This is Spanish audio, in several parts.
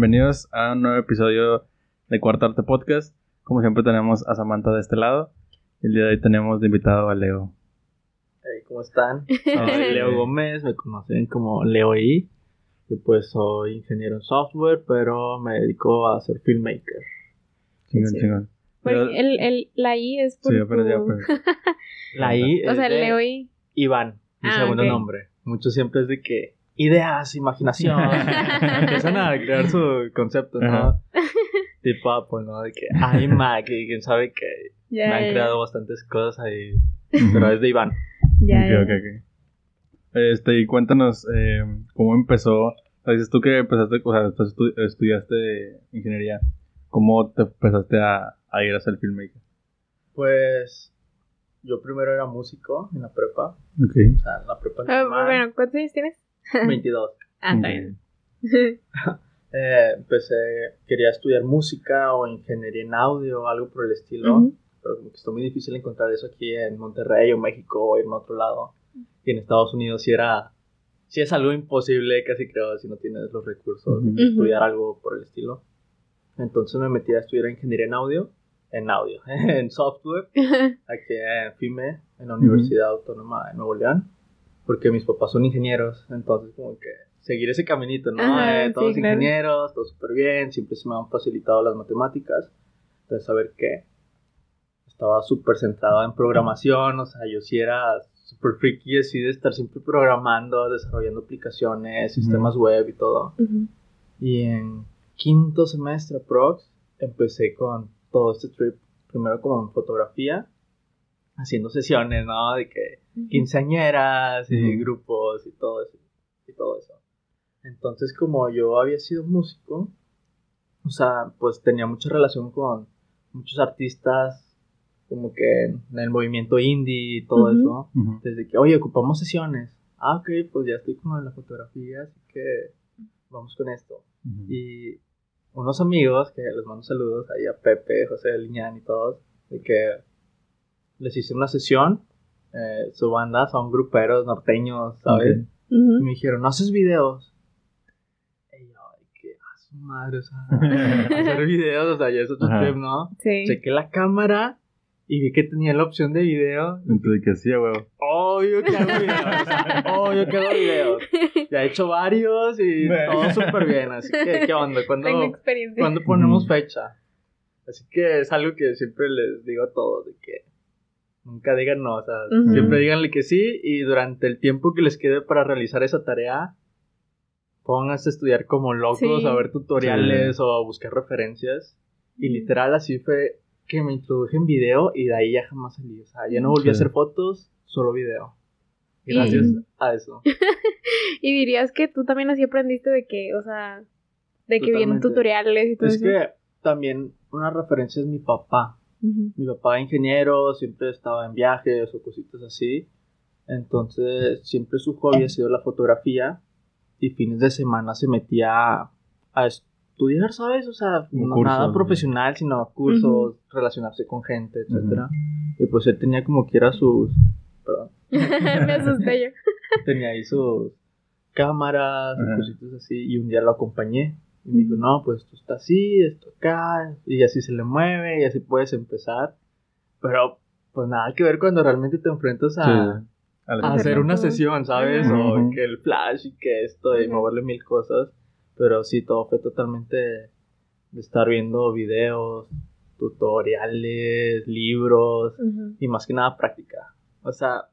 bienvenidos a un nuevo episodio de Cuarto Arte Podcast. Como siempre tenemos a Samantha de este lado. El día de hoy tenemos de invitado a Leo. Hey, ¿cómo están? Soy Leo Gómez, me conocen como Leo I. Y pues soy ingeniero en software, pero me dedico a ser filmmaker. Chingón, Sí. chingón. Porque el, el, la I es por Sí, pero ya, tu- pues. La I O es sea, de Leo I. Iván, mi Ah, segundo nombre. Mucho siempre es de que ideas, imaginación. Empiezan a crear su concepto, ¿no? Ajá. tipo Apple, ¿no? De que iMac y quién sabe que Ya, me han creado bastantes cosas ahí. Pero es de Iván. ya, Ok, ya. ok, ok. Este, y cuéntanos eh, cómo empezó. Dices tú que empezaste, o sea, después estu- estudiaste ingeniería. ¿Cómo te empezaste a, a ir a ser filmmaker? Pues yo primero era músico en la prepa. Ok. O sea, en la prepa Ah, normal, bueno, ¿cuántos años tienes? 22. Ah, está bien. Eh, empecé, quería estudiar música o ingeniería en audio o algo por el estilo, Ujú. pero como que está muy difícil encontrar eso aquí en Monterrey o México o irme a otro lado. Y en Estados Unidos sí era, sí es algo imposible, casi creo, si no tienes los recursos de Ujú. estudiar algo por el estilo. Entonces me metí a estudiar ingeniería en audio, en audio, en software, aquí en FIME, en la. Universidad Autónoma de Nuevo León, porque mis papás son ingenieros, entonces como que seguir ese caminito, ¿no? Ajá, Eh, todos sí, claro. ingenieros, todo súper bien, siempre se me han facilitado las matemáticas, entonces saber que estaba súper centrado en programación, o sea, yo sí era súper freaky así de estar siempre programando, desarrollando aplicaciones, sistemas web y todo. Ujú. Y en quinto semestre prox empecé con todo este trip, primero como en fotografía, haciendo sesiones, ¿no? De que quinceañeras y Ujú. grupos y todo eso. Y todo eso. Entonces, como yo había sido músico, o sea, pues tenía mucha relación con muchos artistas, como que en el movimiento indie y todo Ujú. eso. Ujú. Desde que, oye, ocupamos sesiones. Ah, ok, pues ya estoy con la fotografía, así que vamos con esto. Ujú. Y unos amigos, que les mando saludos ahí a Pepe, José Liñán y todos, de que les hice una sesión. Eh, su banda son gruperos norteños, ¿sabes? Ok. Y Ujú. me dijeron, ¿no haces videos? Y yo, ay, qué a su madre, o sea, hacer videos, o sea, ya es otro Ajá. trip, ¿no? Sí. Chequé la cámara y vi que tenía la opción de video. Entonces, que sí, huevo. Obvio que hago videos, o sea, obvio que hago videos. Ya he hecho varios y todo súper bien, así que, ¿qué onda? ¿Cuándo. ¿cuándo ponemos fecha? Así que es algo que siempre les digo a todos, de que nunca digan no, o sea, Ujú. siempre díganle que sí y durante el tiempo que les quede para realizar esa tarea, pónganse a estudiar como locos, Sí. a ver tutoriales o a buscar referencias. Y literal así fue que me introduje en video y de ahí ya jamás salí, o sea, ya no volví a Sí. hacer fotos, solo video. Y- Gracias a eso. Y dirías que tú también así aprendiste de que, o sea, de que vienen tutoriales y todo Es eso. que también una referencia es mi papá. Mi papá ingeniero, siempre estaba en viajes o cositas así. Entonces, siempre su hobby ha sido la fotografía. Y fines de semana se metía a, a estudiar, ¿sabes? O sea, no- curso, nada ¿no? profesional, sino cursos, relacionarse con gente, etcétera. Y pues él tenía como quiera sus. Perdón. Me asusté yo. tenía ahí sus cámaras, cositas así, y un día lo acompañé. Y me dijo, no, pues esto está así, esto acá, y así se le mueve, y así puedes empezar. Pero, pues nada que ver cuando realmente te enfrentas a, Sí. a Hacerlo hacer una sesión, ¿sabes? Ajá. O que el flash y que esto, y moverle mil cosas. Pero sí, todo fue totalmente de estar viendo videos, tutoriales, libros, Ujú. y más que nada práctica. O sea,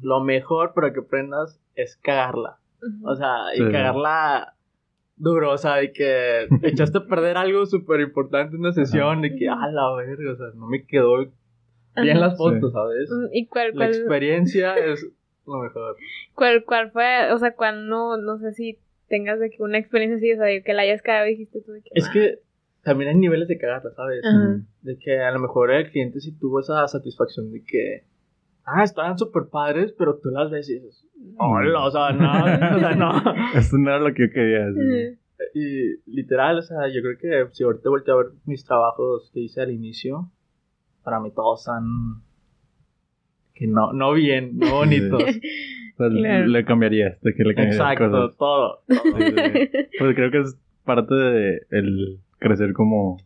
lo mejor para que aprendas es cagarla. O sea, y Sí. cagarla duro, o sea, y que echaste a perder algo súper importante en una sesión, de que, Ajá. a la verga, o sea, no me quedó bien Ajá. las fotos, ¿sabes? Mm, ¿Y cuál, La cuál, experiencia es lo mejor. cuál, cuál fue? O sea, cuál no, no sé si tengas de que una experiencia así, o sea, de que la hayas cagado y dijiste tú de que. Es "Ah". que también hay niveles de cagarla, ¿sabes? Ajá. De que a lo mejor el cliente sí tuvo esa satisfacción de que, ah, estaban súper padres, pero tú las ves y dices, hola, o sea, no, o sea, no. Esto no era lo que yo quería decir. Y literal, o sea, yo creo que si ahorita volteo a ver mis trabajos que hice al inicio, para mí todos han... que no, no bien, no bonitos. O sea, Claro. le cambiarías, de que le cambiarías Exacto, cosas. todo. todo. Sí, sí, sí. Pues creo que es parte de el crecer como, o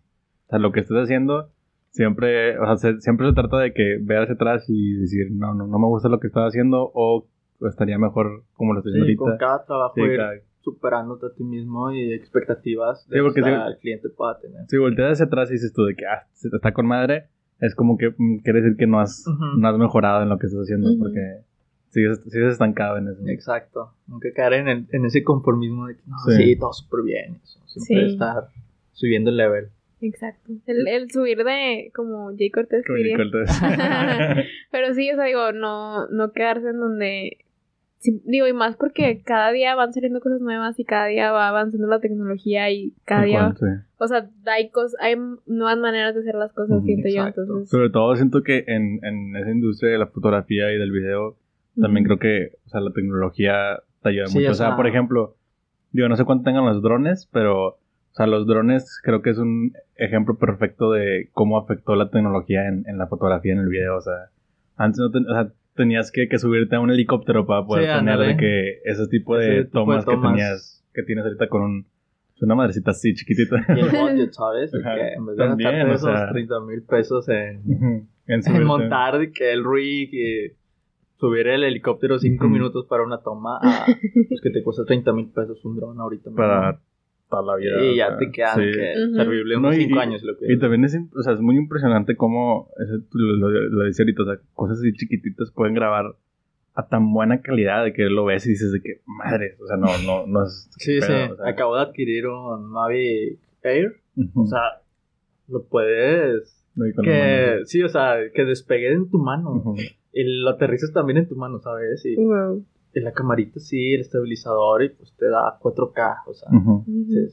sea, lo que estés haciendo, siempre, o sea, se- siempre se trata de que veas hacia atrás y decir, no, no, no me gusta lo que estás haciendo o estaría mejor como lo estoy haciendo Sí, con cada trabajo Sí, ir cada- superándote a ti mismo y expectativas de Sí, porque que sí. el cliente pueda tener. Si volteas hacia atrás y dices tú de que ah, se- está con madre, es como que mm, quiere decir que no has, no has mejorado en lo que estás haciendo, porque sigues, sigues estancado en eso. Exacto. Nunca caer en, el- en ese conformismo de que no, Sí. sí, todo súper bien. Eso. Siempre Sí. estar subiendo el level. Exacto. El, el subir de, como Jay Cortés Como Pero sí, o sea, digo, no, no quedarse en donde... sí, digo, y más porque cada día van saliendo cosas nuevas y cada día va avanzando la tecnología y cada día... sí. O sea, hay, cos- hay nuevas maneras de hacer las cosas, Ujú, siento exacto. yo, entonces... Sobre todo siento que en, en esa industria de la fotografía y del video, también creo que o sea, la tecnología te ayuda Sí, mucho. o O sea, sea- por ejemplo, digo, no sé cuánto tengan los drones, pero, o sea, los drones creo que es un ejemplo perfecto de cómo afectó la tecnología en, en la fotografía, en el video. O sea, antes no ten- o sea, tenías que, que subirte a un helicóptero para poder Sí, tener de que ese tipo de Ese tipo de tomas, que tenías, que tienes ahorita con un, una madrecita así chiquitita. Y el budget, ¿sabes? De Ajá. que en vez de También, gastarte o esos sea. 30 mil pesos en, montar de que el rig y subir el helicóptero 5 Ujú. minutos para una toma a pues que te cuesta 30 mil pesos un dron ahorita mismo. Toda la vida. y ya te quedan sí. que unos y- 5 y- años lo que Y también es, im- o sea, es muy impresionante cómo, eso lo, lo, lo decía ahorita, o sea, cosas así chiquititas pueden grabar a tan buena calidad de que lo ves y dices de que, madre, o sea, no, no, no es... Sí, pedo, sí. o sea. Acabo de adquirir un Mavic Air. O sea, lo puedes. Que, sí, o sea, que despegue en tu mano. Y lo aterrizas también en tu mano, ¿sabes? Y, Wow. Y la camarita, sí, el estabilizador, y pues te da 4K. O sea, Ujú. Ujú.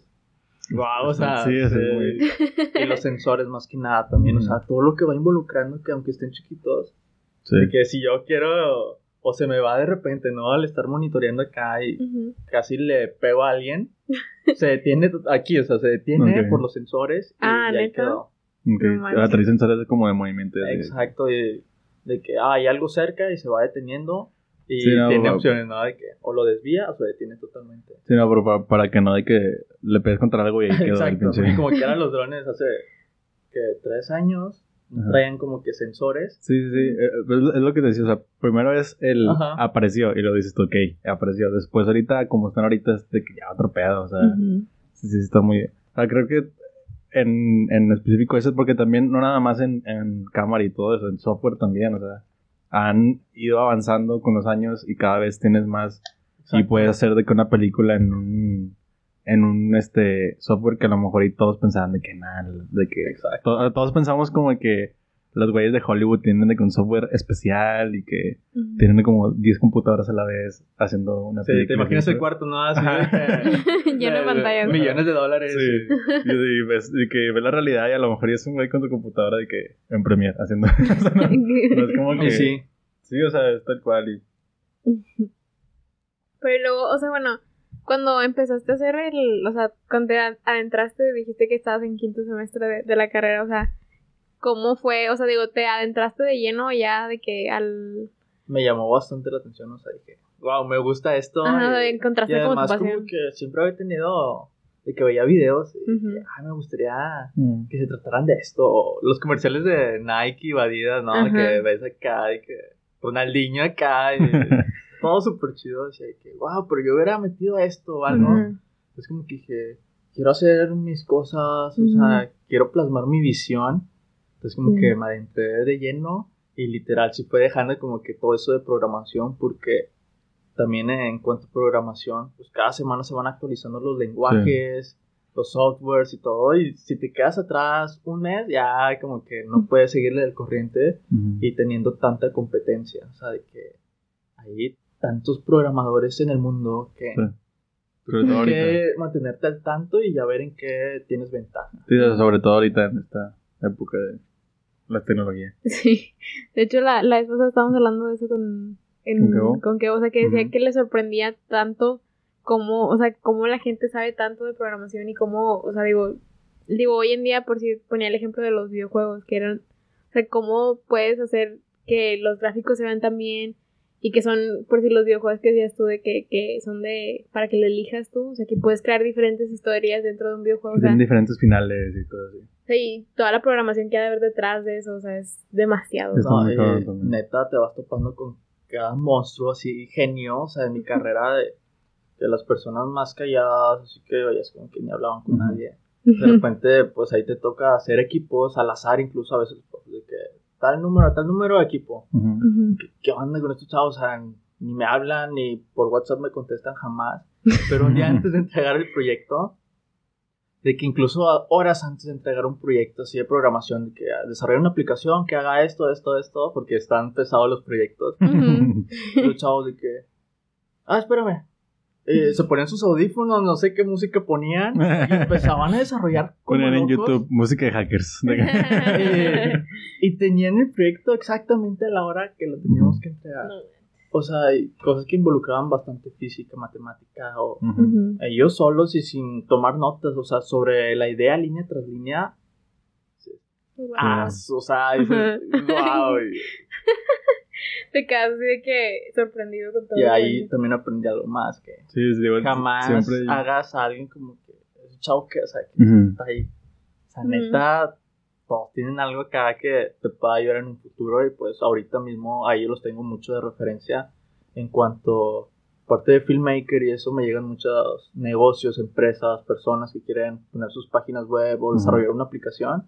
wow, o sea. Sí, es sí. muy- Y los sensores, más que nada, también. O sea, todo lo que va involucrando, que aunque estén chiquitos, Sí. de que si yo quiero. O se me va de repente, ¿no? Al estar monitoreando acá y Ujú. casi le pego a alguien, se detiene aquí, o sea, se detiene Ok. por los sensores y, Ah, y ahí quedó. Ok. No. Ah, sensores como de movimiento. de- Exacto, y de que ah, hay algo cerca y se va deteniendo y Sí, no, tiene opciones, ¿no? De que o lo desvía o se detiene totalmente. Sí, no, pero para, para que no de que le pegues contra algo y ahí quedó el Exacto, pinche... y como que eran los drones hace que tres años, Ajá. traían como que sensores. Sí, sí, sí. eh, Es, es lo que te decía. O sea, primero es el Ajá. apareció y lo dices tú, ok, apareció. Después, ahorita, como están ahorita, es de que ya otro pedo. O sea, Ujú. sí, sí, está muy. O sea, creo que en, en específico eso es porque también, no nada más en, en cámara y todo eso, en software también. O sea, han ido avanzando con los años y cada vez tienes más. Y puedes hacer de que una película en un. En un este software que a lo mejor y todos pensaban de que nada, de que to- todos pensamos como que los güeyes de Hollywood tienen de que un software especial y que Ujú. tienen como 10 computadoras a la vez haciendo una Sí, película. te imaginas el cuarto, ¿no? Así Lleno de pantallas. Millones de dólares. Sí. Y, y ves, y que ves la realidad y a lo mejor es un güey con su computadora de que en Premiere haciendo. o sea, no, no es como Y que. sí. Sí, o sea, es tal cual. Y, Pero luego, o sea, bueno, cuando empezaste a hacer el, o sea, cuando te ad- adentraste, dijiste que estabas en quinto semestre de, de la carrera, o sea, ¿cómo fue? O sea, digo, ¿te adentraste de lleno ya de que al... Me llamó bastante la atención, o sea, dije, wow, me gusta esto. Ajá, y- encontraste y como tu además pasión. como que siempre había tenido de que veía videos y Ujú. dije, ay, me gustaría que se trataran de esto. O Los comerciales de Nike y Adidas, ¿no? Ajá. Que ves acá y que Ronaldinho acá y todo súper chido. Decía que, wow, pero yo hubiera metido esto o algo. Ujú. Es como que dije, quiero hacer mis cosas, o sea, quiero plasmar mi visión. Entonces como Ujú. que me adentré de lleno y literal sí fue dejando como que todo eso de programación porque también en cuanto a programación, pues cada semana se van actualizando los lenguajes, los softwares y todo y si te quedas atrás un mes ya como que no puedes seguirle el corriente y teniendo tanta competencia, o sea, de que hay tantos programadores en el mundo que Sí. Todo tienes ahorita. que mantenerte al tanto y ya ver en qué tienes ventaja. Sí, sobre todo ahorita en esta época de la tecnología. Sí. De hecho, la, la vez pasada estábamos hablando de eso con... En, ¿Con Kevo, o sea, que decía que le sorprendía tanto cómo, o sea, cómo la gente sabe tanto de programación y cómo, o sea, digo, digo, hoy en día, por si ponía el ejemplo de los videojuegos, que eran, o sea, cómo puedes hacer que los gráficos se vean tan bien y que son, por si los videojuegos que decías tú, de que, que son de, para que lo elijas tú, o sea, que puedes crear diferentes historias dentro de un videojuego. O sea, diferentes finales y cosas así. Y toda la programación que ha de haber detrás de eso, o sea, es demasiado. Está No, eh, neta, te vas topando con cada monstruo así genio. O sea, en mi carrera de, de las personas más calladas, así que vayas con que ni hablaban con nadie. De repente, pues ahí te toca hacer equipos al azar, incluso a veces, pues, de que tal número, tal número de equipo. Ujú. Ujú. ¿Qué, qué onda con estos chavos? O sea, ni me hablan, ni por WhatsApp me contestan jamás. Pero un día antes de entregar el proyecto, de que incluso horas antes de entregar un proyecto así de programación, de que desarrollar una aplicación que haga esto, esto, esto, porque están pesados los proyectos. Ujú. los chavos de que, ah, espérame. Eh, se ponían sus audífonos, no sé qué música ponían, y empezaban a desarrollar Ponían en. YouTube música de hackers. Eh, y tenían el proyecto exactamente a la hora que lo teníamos que entregar. No. O sea, hay cosas que involucraban bastante física, matemática, o Ujú. Ujú. ellos solos y sin tomar notas, o sea, sobre la idea línea tras línea. Wow. Ah, o sea, dices, wow. Y, Te quedas así de que sorprendido con todo. y ahí también aprendí algo más, que Sí, jamás siempre... hagas a alguien como que es un chavo que, o sea, que está ahí. O sea, neta, todos tienen algo acá que te pueda ayudar en un futuro y pues ahorita mismo ahí los tengo mucho de referencia en cuanto parte de filmmaker y eso me llegan muchos negocios, empresas, personas que quieren poner sus páginas web o desarrollar una aplicación.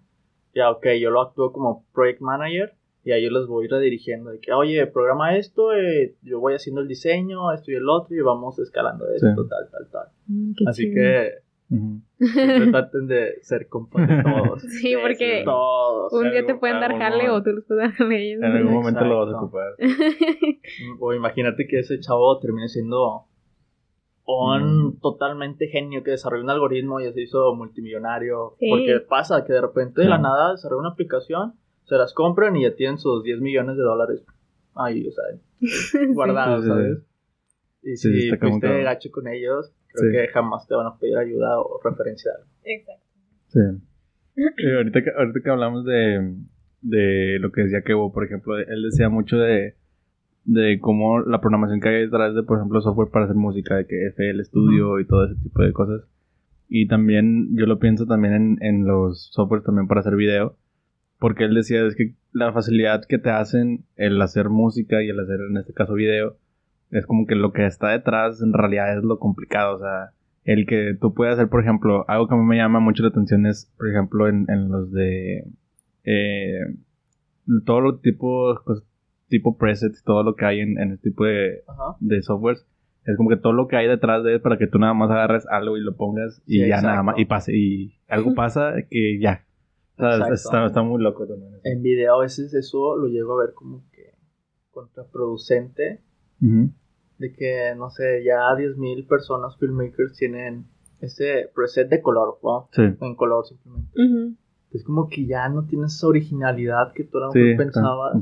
Ya, ok, yo lo actúo como project manager y ahí yo les voy redirigiendo de que, oye, programa esto, eh, yo voy haciendo el diseño, esto y el otro y vamos escalando esto, Sí. tal, tal, tal. Mm, Así chido. que Traten de ser compas de todos. Sí, porque todos. un día te pueden dar jale o tú los puedes dar jale. En algún momento lo vas a Exacto. ocupar. O imagínate que ese chavo termine siendo un Mm. totalmente genio que desarrolló un algoritmo y se hizo multimillonario. Sí. Porque pasa que de repente de la Sí. nada desarrolla una aplicación, se las compran y ya tienen sus 10 millones de dólares ahí, o sea, guardados, Sí, sí, sí. ¿sabes? Y Sí, si fuiste gacho con ellos, creo Sí. que jamás te van a pedir ayuda o referencia. a algo. Exacto. Sí. Y ahorita, que, ahorita que hablamos de, de lo que decía Kevo, por ejemplo, él decía mucho de, de cómo la programación que hay detrás de, por ejemplo, software para hacer música, de que FL Studio y todo ese tipo de cosas. Y también, yo lo pienso también en, en los softwares también para hacer video. Porque él decía, es que la facilidad que te hacen el hacer música y el hacer, en este caso, video, es como que lo que está detrás en realidad es lo complicado. O sea, el que tú puedas hacer, por ejemplo, algo que a mí me llama mucho la atención es, por ejemplo, en, en los de eh, todo lo tipo, tipo presets, todo lo que hay en, en este tipo de, Ajá. de softwares. Es como que todo lo que hay detrás de él para que tú nada más agarres algo y lo pongas y Sí, ya exacto. nada más, y pase, y algo pasa que ya. O sea, está, está muy loco también. En video a veces eso lo llego a ver como que contraproducente Ujú. De que, no sé, ya 10.000 personas filmmakers tienen ese preset de color, ¿no? Sí. En color simplemente. Ujú. Es como que ya no tienes esa originalidad que tú a lo Sí, pensabas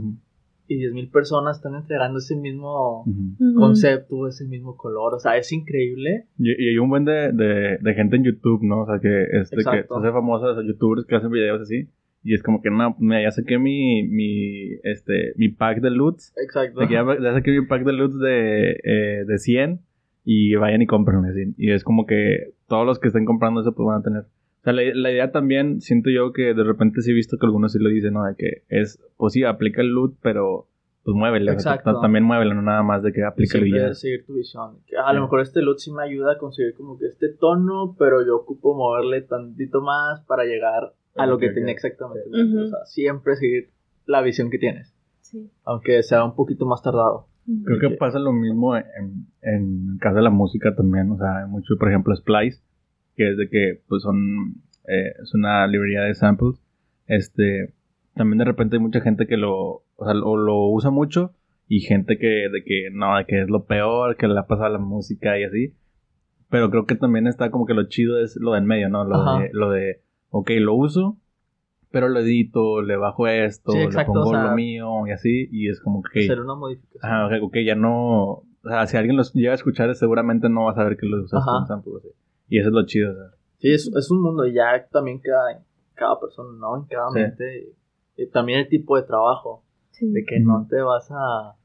y 10.000 personas están entregando ese mismo concepto, ese mismo color. O sea, es increíble. Y, y hay un buen de, de, de gente en YouTube, ¿no? O sea, que, es de que se hace famosos o youtubers que hacen videos así. Y es como que, no, ya saqué mi, mi, este, mi pack de loots. Exacto. De que ya, ya saqué mi pack de loots de, eh, de 100 y vayan y compren así. Y es como que todos los que estén comprando eso pues van a tener. O sea, la, la idea también, siento yo que de repente sí he visto que algunos sí lo dicen, ¿no? De que es, pues sí, aplica el loot, pero pues muévele. o sea, Exacto. ta- también muévele, no nada más de que aplica Siempre ya. seguir tu visión. Ah, a lo Sí. mejor este loot sí me ayuda a conseguir como que este tono, pero yo ocupo moverle tantito más para llegar a lo que Ok, tenía exactamente. Ujú. O sea, siempre seguir la visión que tienes, Sí. aunque sea un poquito más tardado. Creo que pasa lo mismo en, en el caso de la música también, o sea, hay mucho, por ejemplo, Splice, que es de que, pues, son, eh, es una librería de samples, este, también de repente hay mucha gente que lo, o sea, lo, lo usa mucho, y gente que, de que, no, de que es lo peor, que le ha pasado a la música y así, pero creo que también está como que lo chido es lo de en medio, ¿no? Lo Ajá. de, lo de, ok, lo uso, pero lo edito, le bajo esto, Sí, le exacto, pongo o sea, lo mío y así, y es como que... Hacer una modificación. Ajá, ok, ok, ya no. O sea, si alguien los llega a escuchar, seguramente no va a saber que los usaste un sample. así. Y eso es lo chido, o sea. Sí, es, es un mundo y ya también cada, cada persona, ¿no? En cada Sí. mente. Y, y también el tipo de trabajo, Sí. de que no te vas a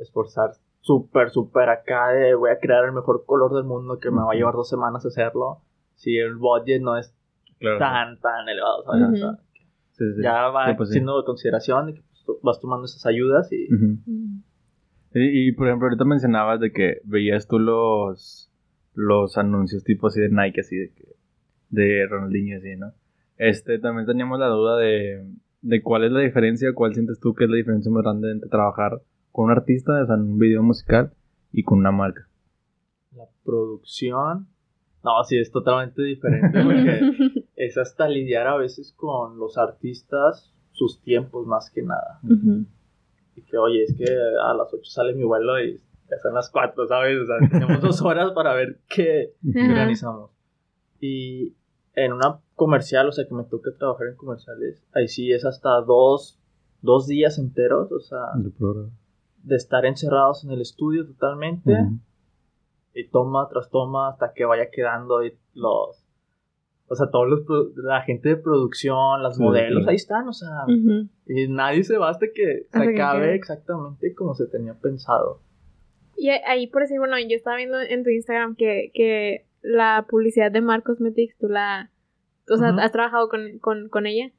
esforzar súper, súper acá de voy a crear el mejor color del mundo que me va a llevar dos semanas hacerlo. Si el budget no es Claro. tan, tan elevado, ¿sabes? O sea, Ujú. Sí, sí. ya va Sí, pues siendo de consideración de que pues, vas tomando esas ayudas y. Y, y, por ejemplo, ahorita mencionabas de que veías tú los, los anuncios tipo así de Nike, así de que, de Ronaldinho, así, ¿no? Este, también teníamos la duda de, de cuál es la diferencia, cuál sientes tú que es la diferencia más grande entre trabajar con un artista, o sea, en un video musical, y con una marca. la producción. No, sí, es totalmente diferente porque es hasta lidiar a veces con los artistas, sus tiempos más que nada. Ujú. Y que, oye, es que a las 8 sale mi vuelo y ya son las 4, ¿sabes? O sea, tenemos dos horas para ver qué Ajá. organizamos. Y en una comercial, o sea, que me toca trabajar en comerciales, ahí sí es hasta dos, dos días enteros, o sea, de estar encerrados en el estudio totalmente. Ujú. y toma tras toma hasta que vaya quedando y los o sea todos los pro- la gente de producción las Sí, modelos ahí están o sea y nadie se va hasta que se acabe exactamente como se tenía pensado. Y ahí por decir, bueno, yo estaba viendo en tu Instagram que, que la publicidad de Mar Cosmetics, tú la, o sea, has trabajado con, con, con ella.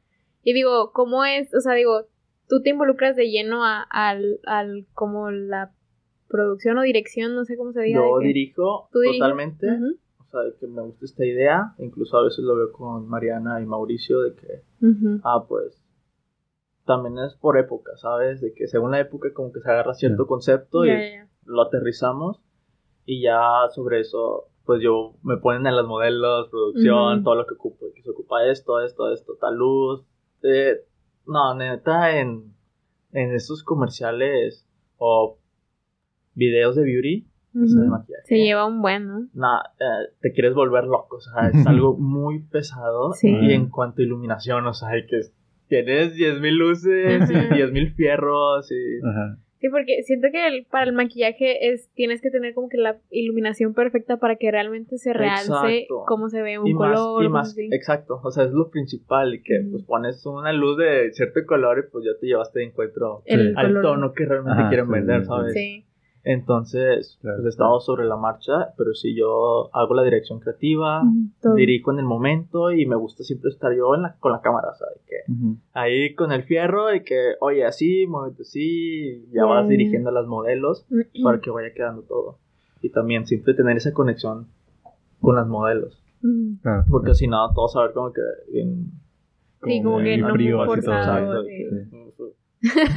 Y digo, ¿cómo es? O sea, digo, tú te involucras de lleno a, al, al, como la producción o dirección, no sé cómo se diga. yo dirijo totalmente Ujú, o sea de que me gusta esta idea incluso a veces lo veo con Mariana y Mauricio de que ujú. ah pues también es por época sabes de que según la época como que se agarra cierto Ya. concepto y ya. lo aterrizamos y ya sobre eso pues yo me ponen en los modelos, producción, Ujú. todo lo que ocupo, que se ocupa esto, esto, esto, tal luz. eh, no, neta, en, en estos comerciales o videos de beauty, Se lleva un buen, ¿no? nah, eh, te quieres volver loco, o sea, es algo muy pesado. Sí. Y en cuanto a iluminación, o sea, hay que tienes 10.000 luces y Ujú. 10.000 fierros y... Ajá. Sí, porque siento que el- para el maquillaje es tienes que tener como que la iluminación perfecta para que realmente se realce Exacto. cómo se ve un y más, color. y cosas más, así. exacto, o sea, es lo principal y que pues pones una luz de cierto color y pues ya te llevaste de encuentro El al color. tono que realmente Ajá, quieren sí, vender. ¿sabes? Sí. Entonces, Claro, pues claro. estamos sobre la marcha, pero sí yo hago la dirección creativa, dirijo en el momento y me gusta siempre estar yo en la, con la cámara, ¿sabes? Que ahí con el fierro y que, oye, así, muévete así, ya vas dirigiendo a las modelos para que vaya quedando todo. Y también siempre tener esa conexión con las modelos. Porque si no, todo se va a ver como que Sí, como que no así todo, forzado. exacto, sí.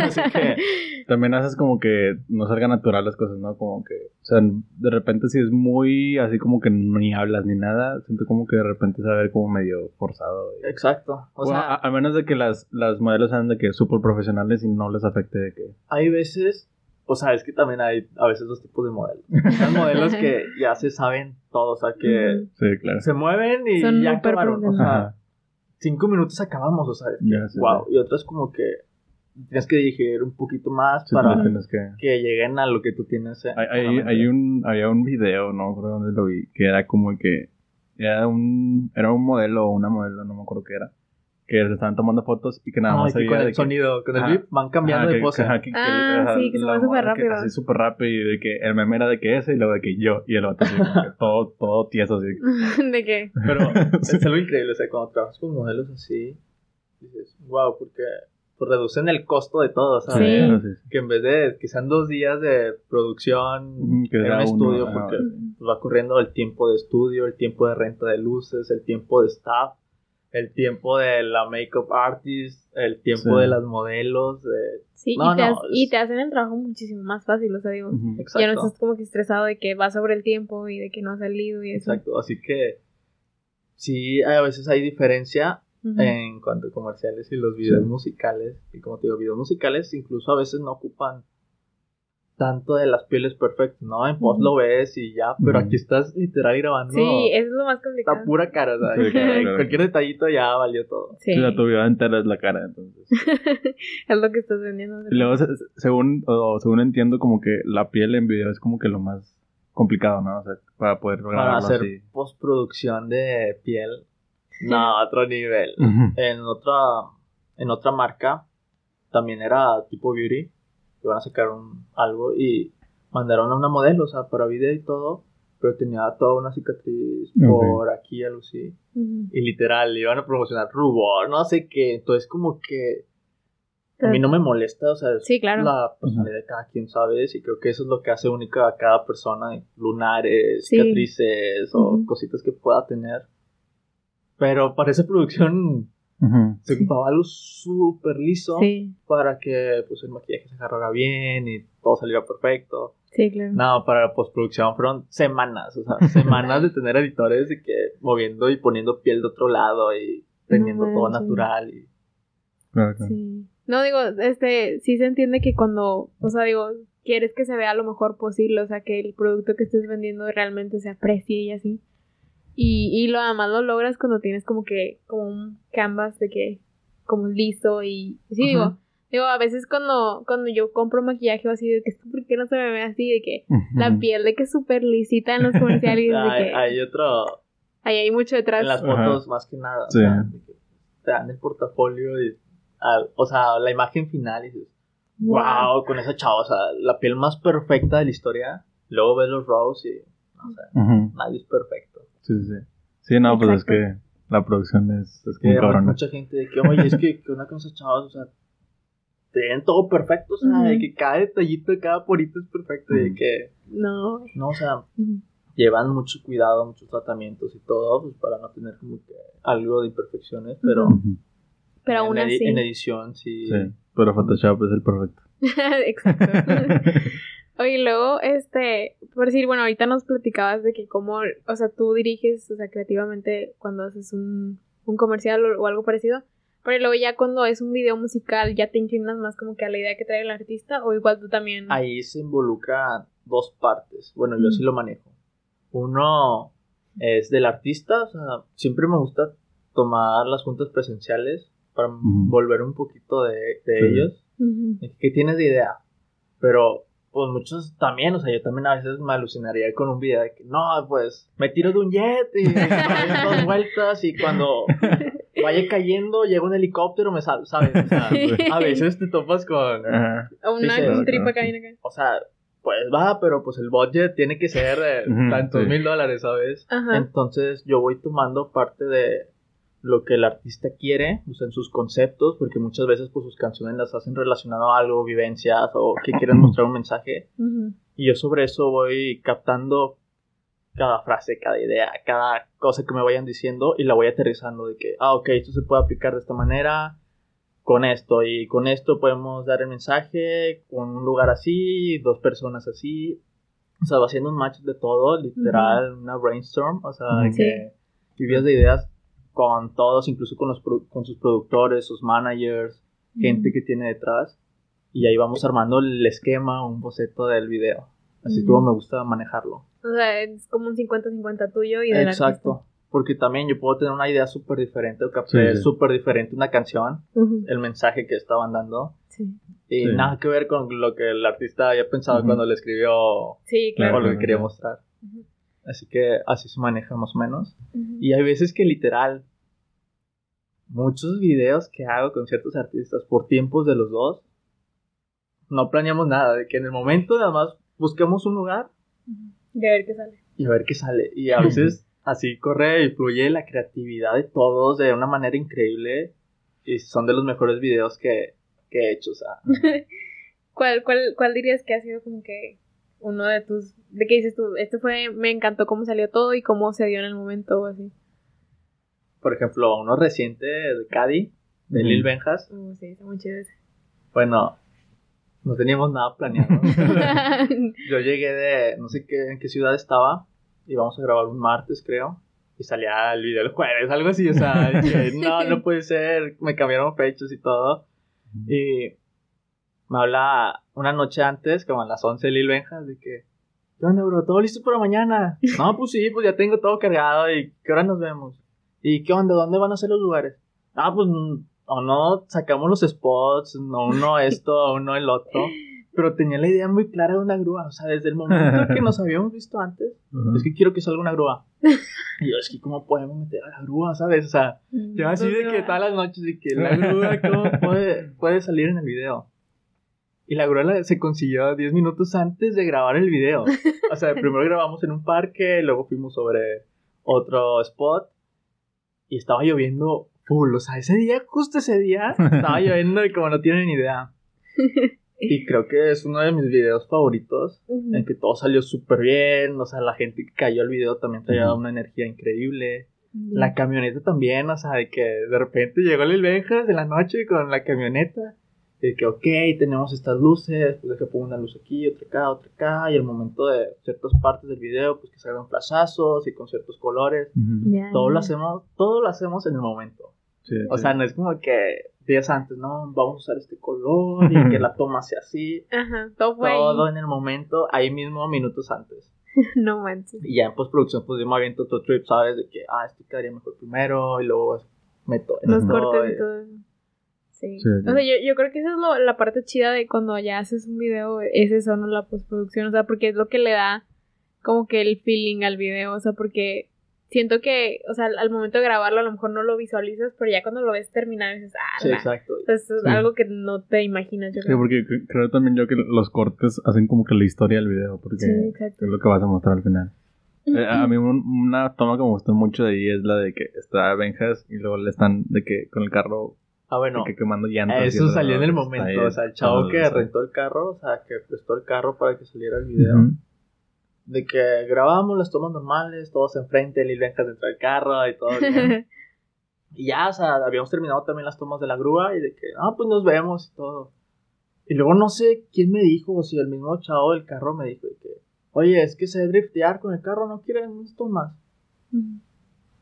Así que, También haces como que no salgan natural las cosas, ¿no? Como que, o sea, de repente si es muy así como que ni hablas ni nada, siento como que de repente se va a ver como medio forzado. y- exacto. O Bueno, sea, a, a menos de que las, las modelos sean de que súper profesionales y no les afecte de que... hay veces, o sea, es que también hay a veces dos tipos de modelos. Hay modelos que ya se saben todo, o sea, que. Sí, claro. se mueven y Son ya acabaron. O sea, cinco minutos acabamos, o sea, es que, Ya, sí, wow. sí. Y otras como que tienes que dirigir un poquito más Sí, para que... que lleguen a lo que tú tienes. en- Hay, hay, hay un, había un video, no acuerdo dónde lo vi, que era como que era un, era un modelo o una modelo, no me acuerdo qué era, que se estaban tomando fotos y que nada Ay, más que con el de que- sonido, con el Ajá. beep, van cambiando Ajá, de pose. ajá, que- que- Ah, sí, que se mueve súper rápido. Así súper rápido y de que el meme era de que ese y luego de que yo y el otro así, todo, todo tieso así. ¿De qué? Pero Sí. es algo increíble, o sea, cuando trabajas con modelos así, dices, wow, porque pues, reducen el costo de todo. ¿sabes? Sí. Que en vez de que sean dos días de producción que en un estudio, porque va corriendo el tiempo de estudio, el tiempo de renta de luces, el tiempo de staff, el tiempo de la makeup artist, el tiempo Sí. de las modelos, de... Sí, No, y, te no, has- y es- te hacen el trabajo muchísimo más fácil, o sea, digo, ya no estás como que estresado de que va sobre el tiempo y de que no ha salido y eso. Exacto, así que sí, a veces hay diferencia En cuanto a comerciales y los videos Sí. musicales. Y como te digo, videos musicales incluso a veces no ocupan tanto de las pieles perfectas, ¿no? En post lo ves y ya, pero aquí estás literal grabando Sí, eso es lo más complicado. la pura cara, o sea, Sí, que claro, claro. cualquier detallito ya valió todo. Sí, Sí, la tu vida entera es la cara, entonces. es lo que estás vendiendo. Y luego, se- se- según, o según entiendo, como que la piel en video es como que lo más complicado, ¿no? O sea, para poder Para hacer así. postproducción de piel, no, otro nivel. En otra, en otra marca también era tipo beauty. Iban a sacar un, algo y mandaron a una modelo, o sea, para video y todo, pero tenía toda una cicatriz por aquí, algo así. Y literal, le iban a promocionar rubor, no sé qué. Entonces, como que a mí no me molesta, o sea, es Sí, claro. la personalidad de cada quien, ¿sabes? Y creo que eso es lo que hace única a cada persona, lunares, Sí. cicatrices o cositas que pueda tener. Pero para esa producción se ocupaba algo súper liso Sí, para que pues, el maquillaje se agarrara bien y todo saliera perfecto. sí, claro. No, para la postproducción fueron semanas, o sea, semanas de tener editores de que moviendo y poniendo piel de otro lado y teniendo No todo natural. Y... Claro, claro. Sí. No, digo, este, sí se entiende que cuando, o sea, digo, quieres que se vea lo mejor posible, o sea, que el producto que estés vendiendo realmente se aprecie y así. Y, y lo además lo logras cuando tienes como que, como un canvas de que, como listo y, sí, digo, digo, a veces cuando, cuando yo compro maquillaje o así, de que, ¿por qué no se me ve así? De que la piel de que es súper lisita en los comerciales, de Hay, que hay otro ahí hay mucho detrás. en las fotos más que nada. o sea, de que te dan el portafolio y, al- o sea, la imagen final y dices, wow, con esa chava, o sea, la piel más perfecta de la historia. Luego ves los rows y, no sé, Ujú. nadie es perfecto. Sí, sí, sí. Sí, no, pues es que la producción es, es Que muy cabrona. mucha gente de que, oye, es que, que una con esas chavas, o sea, tienen todo perfecto, o sea, de que cada detallito, cada porito es perfecto, y de que, No. no, o sea, llevan mucho cuidado, muchos tratamientos y todo, pues para no tener como que algo de imperfecciones, pero Ujú. Pero aún edi- así. en edición sí. Sí, pero Photoshop es el perfecto. Exacto. Oye, y luego, este, por decir, bueno, ahorita nos platicabas de que cómo, o sea, tú diriges, o sea, creativamente cuando haces un, un comercial o, o algo parecido, pero luego ya cuando es un video musical, ya te inclinas más como que a la idea que trae el artista, o igual tú también. Ahí se involucra dos partes. Bueno, yo Mm. así lo manejo. Uno es del artista, o sea, siempre me gusta tomar las juntas presenciales para volver un poquito de, de Sí. ellos. De ¿Qué tienes de idea? Pero, pues muchos también, o sea, yo también a veces me alucinaría con un video de que, no, pues, me tiro de un jet y me doy dos vueltas y cuando vaya cayendo llega un helicóptero, me sal, ¿sabes? O sea, a veces te topas con, Ajá. Una, Sí, sí, un trip claro, acá o sea, pues va, pero pues el budget tiene que ser de Ujú, tantos sí. mil dólares, ¿sabes? Ajá. Entonces yo voy tomando parte de lo que el artista quiere, o sea, en sus conceptos, porque muchas veces pues sus canciones las hacen relacionado a algo, vivencias o que quieren mostrar un mensaje. Ujú. Y yo sobre eso voy captando cada frase, cada idea, cada cosa que me vayan diciendo y la voy aterrizando de que, ah, ok, esto se puede aplicar de esta manera, con esto, y con esto podemos dar el mensaje, con un lugar así, dos personas así. O sea, va haciendo un match de todo, literal, una brainstorm, o sea, que lluvias de ideas con todos, incluso con, los, con sus productores, sus managers, gente que tiene detrás. Y ahí vamos armando el esquema, un boceto del video. Así Ujú. como me gusta manejarlo. O sea, es como un 50-50 tuyo y del Exacto. Porque también yo puedo tener una idea súper diferente o captar Sí, sí. súper diferente una canción, el mensaje que estaban dando. Sí. Y Sí. nada que ver con lo que el artista había pensado cuando le escribió Sí, claro. o lo que quería claro. mostrar. Así que así se maneja más o menos. Y hay veces que literal, muchos videos que hago con ciertos artistas por tiempos de los dos, no planeamos nada, de que en el momento nada más busquemos un lugar Ujú. De ver qué sale. y a ver qué sale. Y a veces así corre y fluye la creatividad de todos de una manera increíble y son de los mejores videos que, que he hecho. O sea, ¿Cuál, cuál, ¿Cuál dirías que ha sido como que uno de tus... de qué dices tú? Este fue... me encantó cómo salió todo y cómo se dio en el momento o así. por ejemplo, uno reciente de Cadi, de. Lil Benjas. Uh, sí, está muy chido ese. Bueno, no teníamos nada planeado. Yo llegué de, no sé qué, en qué ciudad estaba, íbamos a grabar un martes, creo, y salía el video el jueves, algo así, o sea, dije, no, no puede ser, me cambiaron fechas y todo, y me habla una noche antes, como a las 11 Lil Benjas, de que, ¿qué onda, bro? ¿Todo listo para mañana? No, pues sí, pues ya tengo todo cargado, y ¿qué hora nos vemos? ¿Y qué onda? ¿Dónde van a ser los lugares? Ah, pues, mm, o no, sacamos los spots, no uno esto, uno el otro. Pero tenía la idea muy clara de una grúa. O sea, desde el momento que nos habíamos visto antes, es que quiero que salga una grúa. Y yo, es que, ¿cómo podemos meter a la grúa, sabes? O sea, yo así de que todas las noches, de que la grúa, ¿cómo puede, puede salir en el video? Y la grúa se consiguió 10 minutos antes de grabar el video. O sea, primero grabamos en un parque, luego fuimos sobre otro spot y estaba lloviendo full. O sea, ese día, justo ese día, estaba lloviendo y como no tienen idea. Y creo que es uno de mis videos favoritos en que todo salió súper bien. O sea, la gente que cayó al video también traía una energía increíble. La camioneta también, o sea, de que de repente llegó el Benjas de la noche con la camioneta. Y de que, ok, tenemos estas luces, pues deja pongo una luz aquí, otra acá, otra acá. Y el momento de ciertas partes del video, pues que salgan flashazos y con ciertos colores. Todo lo hacemos, todo lo hacemos en el momento. Sí, O sí. sea, no es como que días antes, no, vamos a usar este color y que la toma sea así. Ajá, todo fue Todo ahí. en el momento, ahí mismo, minutos antes. No manches. Y ya en postproducción, pues yo me aviento otro trip, ¿sabes? De que, ah, esto quedaría mejor primero, y luego meto Los esto, cortes y- y todo eso. Sí. Sí, sí. O sea, yo, yo creo que esa es lo- la parte chida de cuando ya haces un video, es eso, ¿no? La postproducción, o sea, porque es lo que le da como que el feeling al video, o sea, porque siento que, o sea, al, al momento de grabarlo a lo mejor no lo visualizas, pero ya cuando lo ves terminar dices, ah, Sí, exacto. o sea, eso es Sí. algo que no te imaginas, yo Sí, creo. porque cre- creo también yo que los cortes hacen como que la historia del video, porque Sí, exacto. es lo que vas a mostrar al final. Eh, a mí un- una toma que me gustó mucho de ahí es la de que está Benjas y luego le están de que con el carro Ah, bueno, que quemando llantas. eso salió en el momento. ahí, O sea, el chavo que eso. rentó el carro, o sea, que prestó el carro para que saliera el video. Ujú. De que grabamos las tomas normales, todos enfrente, Lil Benjas dentro del carro y todo. bien. Y ya, o sea, habíamos terminado también las tomas de la grúa y de que, ah, pues nos vemos y todo. Y luego no sé quién me dijo, o si el mismo chavo del carro me dijo de que, oye, es que sé driftear con el carro, ¿no quieren unas tomas? Pues va,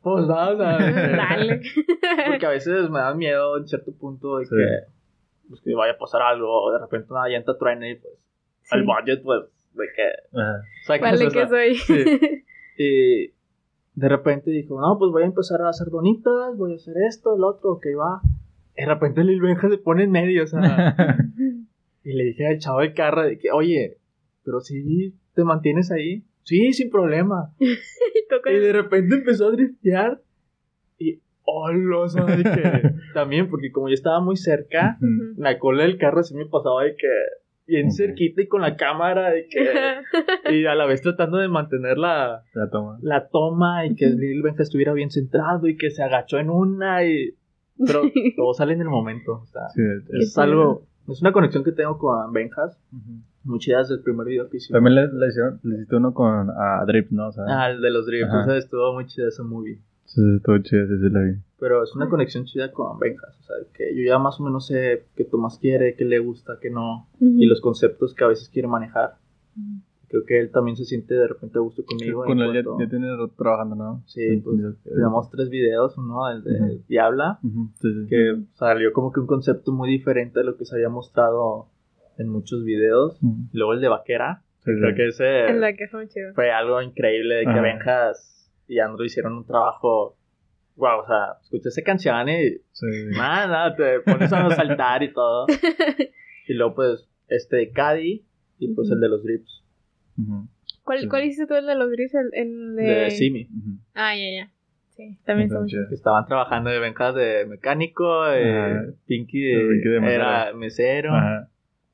o sea, de que- Dale. porque a veces me da miedo en cierto punto de Sí. que, pues, que vaya a pasar algo, o de repente una llanta truene y pues, Sí. el budget, pues, de que, Ajá. Vale esa- que soy. Sí. Y de repente dijo, no, pues voy a empezar a hacer donitas, voy a hacer esto, el otro, ok, va. Y de repente Lil Benja se pone en medio, o sea, y le dije al chavo del carro de que, oye, pero si te mantienes ahí, sí, sin problema. Y Y de repente empezó a driftear y, hola, o sea, de que, también, porque como yo estaba muy cerca, Ujú. Ujú. la cola del carro sí me pasaba de que, bien cerquita y con la cámara, de que, y a la vez tratando de mantener la, La toma. la toma y que. Lil Benja estuviera bien centrado y que se agachó en una y... Pero todo sale en el momento, o sea, Sí, es Qué algo... Es una conexión que tengo con Benjas, Ujú. Muy chida desde el primer video que hicimos. También le, le hicieron, le hiciste uno con a Drip, ¿no? O sea, Ah, el de los Ajá. o sea, estuvo muy chida ese movie. sí, estuvo chido, sí, sí, la vi. Pero es una conexión chida con Benjas, o sea, que yo ya más o menos sé qué Tomás quiere, qué le gusta, qué no, Ujú. y los conceptos que a veces quiere manejar. Creo que él también se siente de repente a gusto conmigo. Con él ya, cuanto- ya tiene rato trabajando, ¿no? Sí, pues, Tenemos tres videos, uno el de Ujú. Diabla, Ujú, sí, sí. que salió como que un concepto muy diferente a lo que se había mostrado en muchos videos. Ujú. Luego el de Vaquera, Sí, creo sí. que ese Es la que fue muy chido. fue algo increíble de que Ajá. Benjas y Andrew hicieron un trabajo. Wow, o sea, escuché esa canción y Sí, sí. nada, te pones a saltar y todo. Y luego, pues, este de Caddy y pues el de los drips ¿Cuál, Sí. ¿Cuál hiciste tú el de los drifts? El, el de... de Simi. Ah, ya, ya. Sí, también está muy chido. Que estaban trabajando de Benjas de mecánico, eh, Ajá. Pinky, De de, Pinky de mesero. era mesero, Ajá.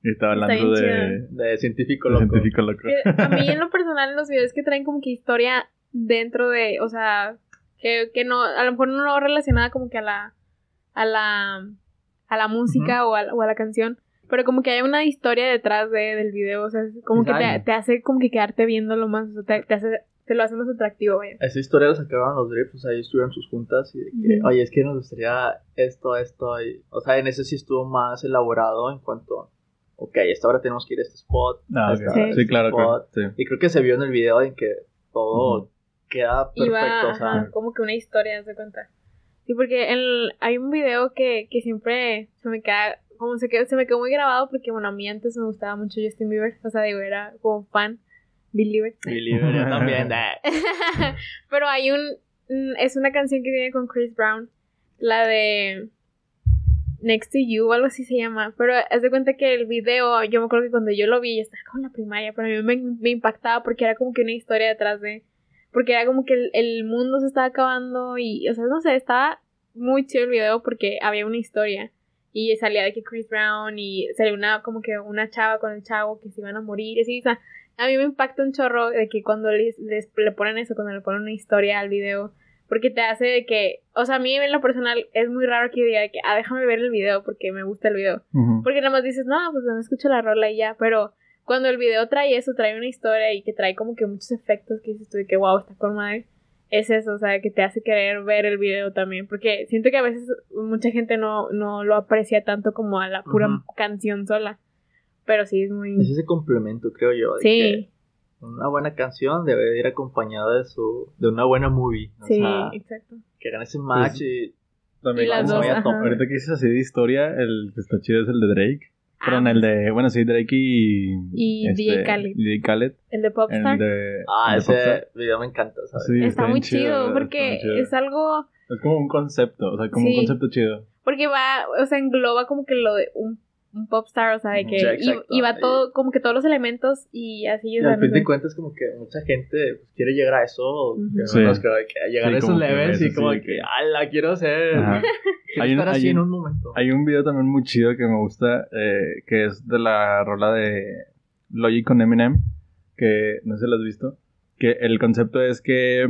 Y estaba hablando de, de científico loco. científico loco. Eh, a mí en lo personal los videos que traen como que historia dentro de, o sea, que, que no, a lo mejor no relacionada como que a la, a la, a la música o, a, la- o a la canción, pero como que hay una historia detrás de, del video, o sea, es como que te, te hace como que quedarte viéndolo más, o sea, te, te hace, te lo hace más atractivo, vaya. Esa historia la sacaron los drips, o sea, ellos tuvieron sus juntas y de que, Ujú. oye, es que nos gustaría esto, esto, y, o sea, en ese sí estuvo más elaborado en cuanto, ok, a esta hora tenemos que ir a este spot, Ah, esta Sí. este claro, spot. Sí. Y creo que se vio en el video en que todo queda perfecto, Iba, o sea, ajá, como que una historia, de cuenta. Sí, porque el, hay un video que, que siempre se me queda, como se, quedó, se me quedó muy grabado porque, bueno, a mí antes me gustaba mucho Justin Bieber, o sea, digo, era como fan, believer. Believer, yo también. Pero hay un, mm, es una canción que tiene con Chris Brown, la de Next to You o algo así se llama, pero haz de cuenta que el video, yo me acuerdo que cuando yo lo vi, yo estaba como en la primaria, pero a mí me, me impactaba porque era como que una historia detrás de, porque era como que el, el mundo se estaba acabando y, o sea, no sé, estaba muy chido el video porque había una historia y salía de que Chris Brown y salía una, como que una chava con el chavo que se iban a morir, y así, o sea, a mí me impacta un chorro de que cuando les, les- le ponen eso, cuando le ponen una historia al video, porque te hace de que, o sea, a mí en lo personal es muy raro que yo diga de que, ah, déjame ver el video porque me gusta el video. Porque nada más dices, no, pues no escucho la rola y ya, pero cuando el video trae eso, trae una historia y que trae como que muchos efectos que dices tú de que, wow, está con madre, es eso, o sea, que te hace querer ver el video también, porque siento que a veces mucha gente no, no lo aprecia tanto como a la pura canción sola, pero sí es muy... Es ese complemento, creo yo. de Sí, que una buena canción debe ir acompañada de su de una buena movie. O sí, sea, exacto. que hagan ese match Pues, y También Y las dos, vaya ajá. top. Ahorita que dices así de historia, el que está chido es el de Drake. Ah, Perdón, el de, bueno, sí, Drake y... Y DJ Khaled. y DJ Khaled. El de El Popstar de... Ah, el de Popstar. ese video me encanta, ¿sabes? Sí, está muy chido, porque muy chido. es algo... Es como un concepto, o sea, como Sí. un concepto chido. Porque va, o sea, engloba como que lo de un, un popstar, o sea, de que Sí, exacto. va todo, como que todos los elementos y así, Y o sea, al no fin sé. de cuentas, como que mucha gente pues, quiere llegar a eso, o Ujú. que Sí. llegar Sí, a esos levels y como que, que- ala, quiero ser, quiero Hay un- estar hay así en un- un momento. Hay un video también muy chido que me gusta, eh, que es de la rola de Logic con Eminem, que no sé si lo has visto, que el concepto es que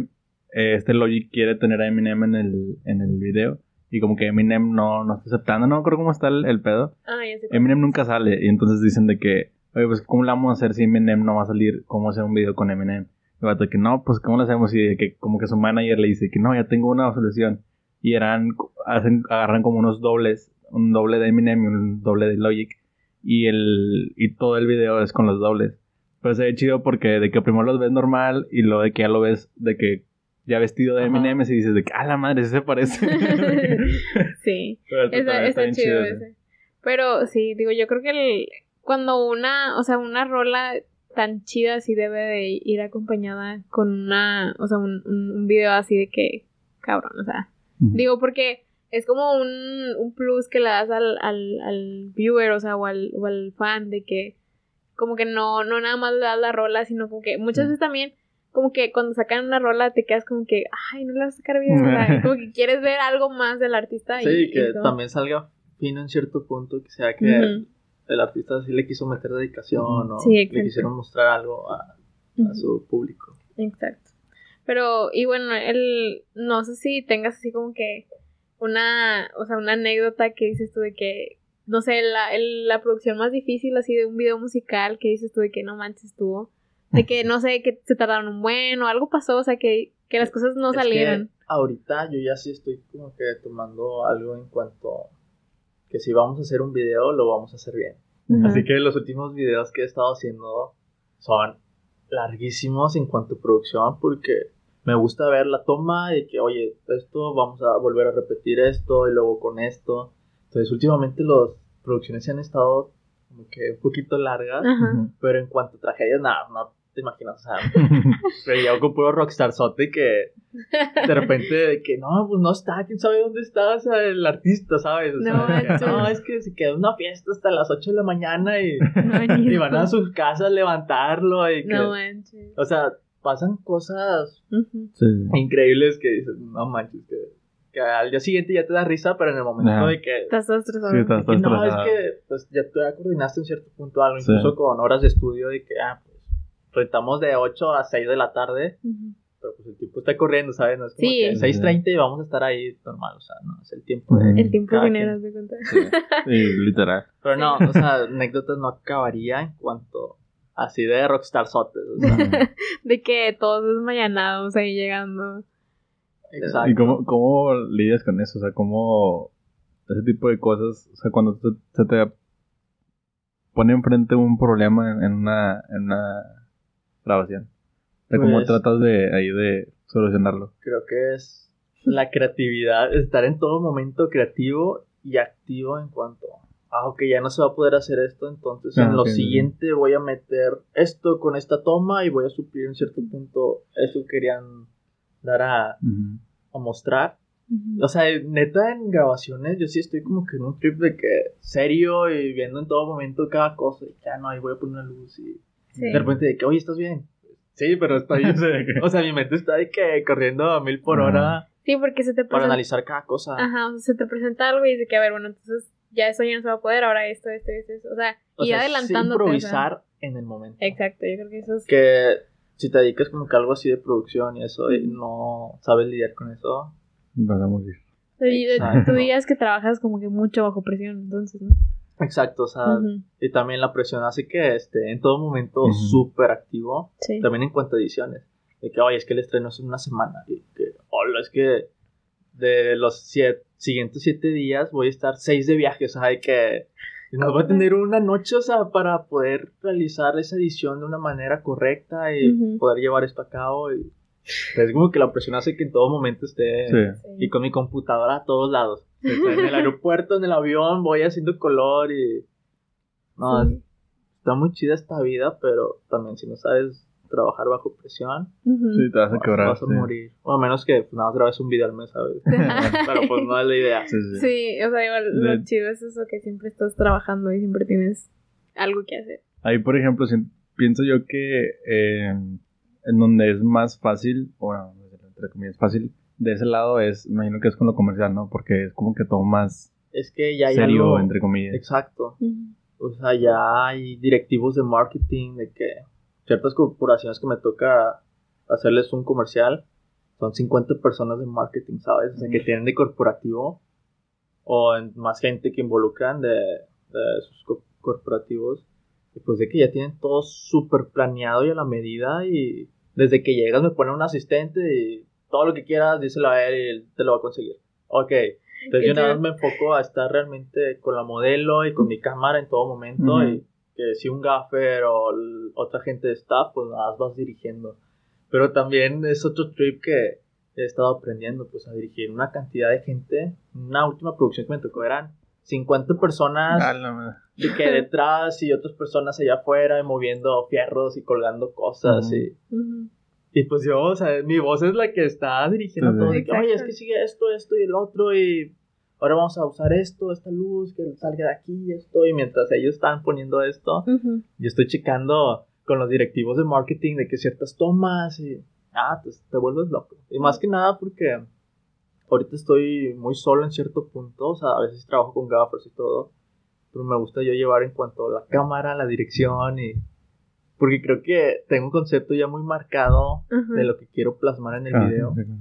eh, este Logic quiere tener a Eminem en el, en el video y como que Eminem no, no está aceptando, no creo cómo está el, el pedo. Ah, ya sé. Eminem nunca sale y entonces dicen de que, oye, pues ¿cómo lo vamos a hacer si Eminem no va a salir? ¿Cómo hacer un video con Eminem? Y el vato que no, pues ¿cómo lo hacemos? Y que como que su manager le dice que no, ya tengo una solución. Y eran, hacen, agarran como unos dobles, un doble de Eminem y un doble de Logic. Y el, y todo el video es con los dobles. Pero se ve chido porque de que primero los ves normal y luego de que ya lo ves de que ya vestido de. Eminem y dices de que, ah, la madre, se parece. sí, Pero está, está- está bien chido ese. ese. Pero sí, digo, yo creo que el, cuando una, o sea, una rola tan chida sí debe de ir acompañada con una, o sea, un, un, video así de que, cabrón, o sea. Digo, porque es como un, un plus que le das al, al, al viewer, o sea, o al, o al fan, de que como que no, no nada más le das la rola, sino como que muchas veces también, como que cuando sacan una rola te quedas como que, ay, no la vas a sacar bien, o sea, como que quieres ver algo más del artista. y- Sí, que y todo. también salga fino en cierto punto, que sea que el artista sí le quiso meter dedicación o Sí, le quisieron mostrar algo a, su público. Exacto. Pero, y bueno, el, no sé si tengas así como que una, o sea, una anécdota que dices tú de que, no sé, la, el- la producción más difícil así de un video musical que dices tú de que no manches estuvo, de que no sé, que se tardaron un buen o algo pasó, o sea, que, que las cosas no Es que salieron. ahorita yo ya sí estoy como que tomando algo en cuanto que si vamos a hacer un video lo vamos a hacer bien. Así que los últimos videos que he estado haciendo son larguísimos en cuanto a producción porque me gusta ver la toma y que, oye, esto vamos a volver a repetir esto y luego con esto. Entonces, últimamente las producciones se han estado como que un poquito largas, Ajá. pero en cuanto a tragedias, nada, no te imaginas, o sea, pero yo con puro rockstarzote que de repente que no, pues no está, quién sabe dónde está o sea, el artista, ¿sabes? O sea, No que, no, es que se quedó en una fiesta hasta las 8 de la mañana y, No, ni- y van a sus casas a levantarlo y que, No manches. o sea, pasan cosas. Sí. increíbles que dices, no manches, que, que al día siguiente ya te da risa, pero en el momento de que Estás estresado. Sí, estás- no, es que pues ya tú ya coordinaste en cierto punto algo, Sí. incluso con horas de estudio de que, ah, pues rentamos de 8 a 6 de la tarde, pero pues el tiempo está corriendo, ¿sabes? No es como Sí. que 6.30 y vamos a estar ahí normal, o sea, no, es el tiempo de... El tiempo dinero, de cuenta. Sí, literal. Pero no, o sea, anécdotas no acabaría en cuanto así de rockstar sotes, o sea, De que todos desmayanados ahí llegando. exacto. ¿Y cómo, cómo lidias con eso? O sea, cómo ese tipo de cosas, o sea, cuando te- se te pone enfrente un problema en una, en una grabación. Cómo Pues- tratas de ahí de solucionarlo. Creo que es la creatividad, estar en todo momento creativo y activo en cuanto, ah, ok, ya no se va a poder hacer esto, entonces Ah, en lo ok, ok. siguiente voy a meter esto con esta toma y voy a suplir en cierto punto eso que querían dar a, a mostrar. O sea, neta en grabaciones yo sí estoy como que en un trip de que serio y viendo en todo momento cada cosa y ya no, ahí voy a poner una luz y Sí. de repente de que, oye, ¿estás bien? Sí, pero estoy, o sea, mi mente está de que corriendo a mil por hora Sí, porque se te para presenta. analizar cada cosa. Ajá, o sea, se te presenta algo y dice que, a ver, bueno, entonces ya esto ya no se va a poder, ahora esto, esto, esto, esto. O sea, O y sea, adelantándote. o sea. improvisar en el momento. Exacto, yo creo que eso es. Que si te dedicas como que a algo así de producción y eso y no sabes lidiar con eso, Vas a morir. Tú dirías que trabajas como que mucho bajo presión, entonces, ¿no? Exacto, o sea, y también la presión hace que esté en todo momento Ujú. súper activo, Sí. también en cuanto a ediciones, de que, oye, es que el estreno es en una semana, y que, hola, es que de los siete, siguientes siete días voy a estar seis de viaje, o sea, de que no voy a tener una noche, o sea, para poder realizar esa edición de una manera correcta y poder llevar esto a cabo, y es como que la presión hace que en todo momento esté... Sí. Y con mi computadora a todos lados. En el aeropuerto, en el avión, voy haciendo color y... No, Sí. está muy chida esta vida, pero también si no sabes trabajar bajo presión, Ujú. Sí, te vas a quebrar. vas a sí. morir. O a menos que pues, nada más grabes un video al mes, ¿sabes? pero pues no es la idea. Sí, sí. Sí, o sea, igual lo De- chido es eso que siempre estás trabajando y siempre tienes algo que hacer. Ahí, por ejemplo, si- pienso yo que eh, en donde es más fácil, o bueno, entre comillas, fácil, de ese lado es, me imagino que es con lo comercial, ¿no? Porque es como que todo más Es que ya hay serio, algo... entre comillas. Exacto. O sea, ya hay directivos de marketing de que ciertas corporaciones que me toca hacerles un comercial son 50 personas de marketing, ¿sabes? O sea, que tienen de corporativo o en- más gente que involucran de, de sus co- corporativos. Y pues de que ya tienen todo súper planeado y a la medida y desde que llegas me ponen un asistente y todo lo que quieras díselo a él y él te lo va a conseguir. Ok. Entonces yo nada más me enfoco a estar realmente con la modelo y con mi cámara en todo momento Ujú. y que si un gaffer o otra gente de staff pues nada más vas dirigiendo. Pero también es otro trip que he estado aprendiendo pues a dirigir una cantidad de gente. Una última producción que me tocó eran 50 personas la madre. de que detrás y otras personas allá afuera y moviendo fierros y colgando cosas Ujú. y, Ujú. Y pues yo, o sea, mi voz es la que está dirigiendo Sí, todo. De que, Oye, es que sigue esto, esto y el otro y ahora vamos a usar esto, esta luz que salga de aquí y esto y mientras ellos están poniendo esto, yo estoy checando con los directivos de marketing de que ciertas tomas y ah, pues te vuelves loco. Y más que nada porque ahorita estoy muy solo en cierto punto, o sea, a veces trabajo con gaffers y todo, pero me gusta yo llevar en cuanto a la cámara, la dirección y porque creo que tengo un concepto ya muy marcado Ujú. de lo que quiero plasmar en el Ah, video sí, sí.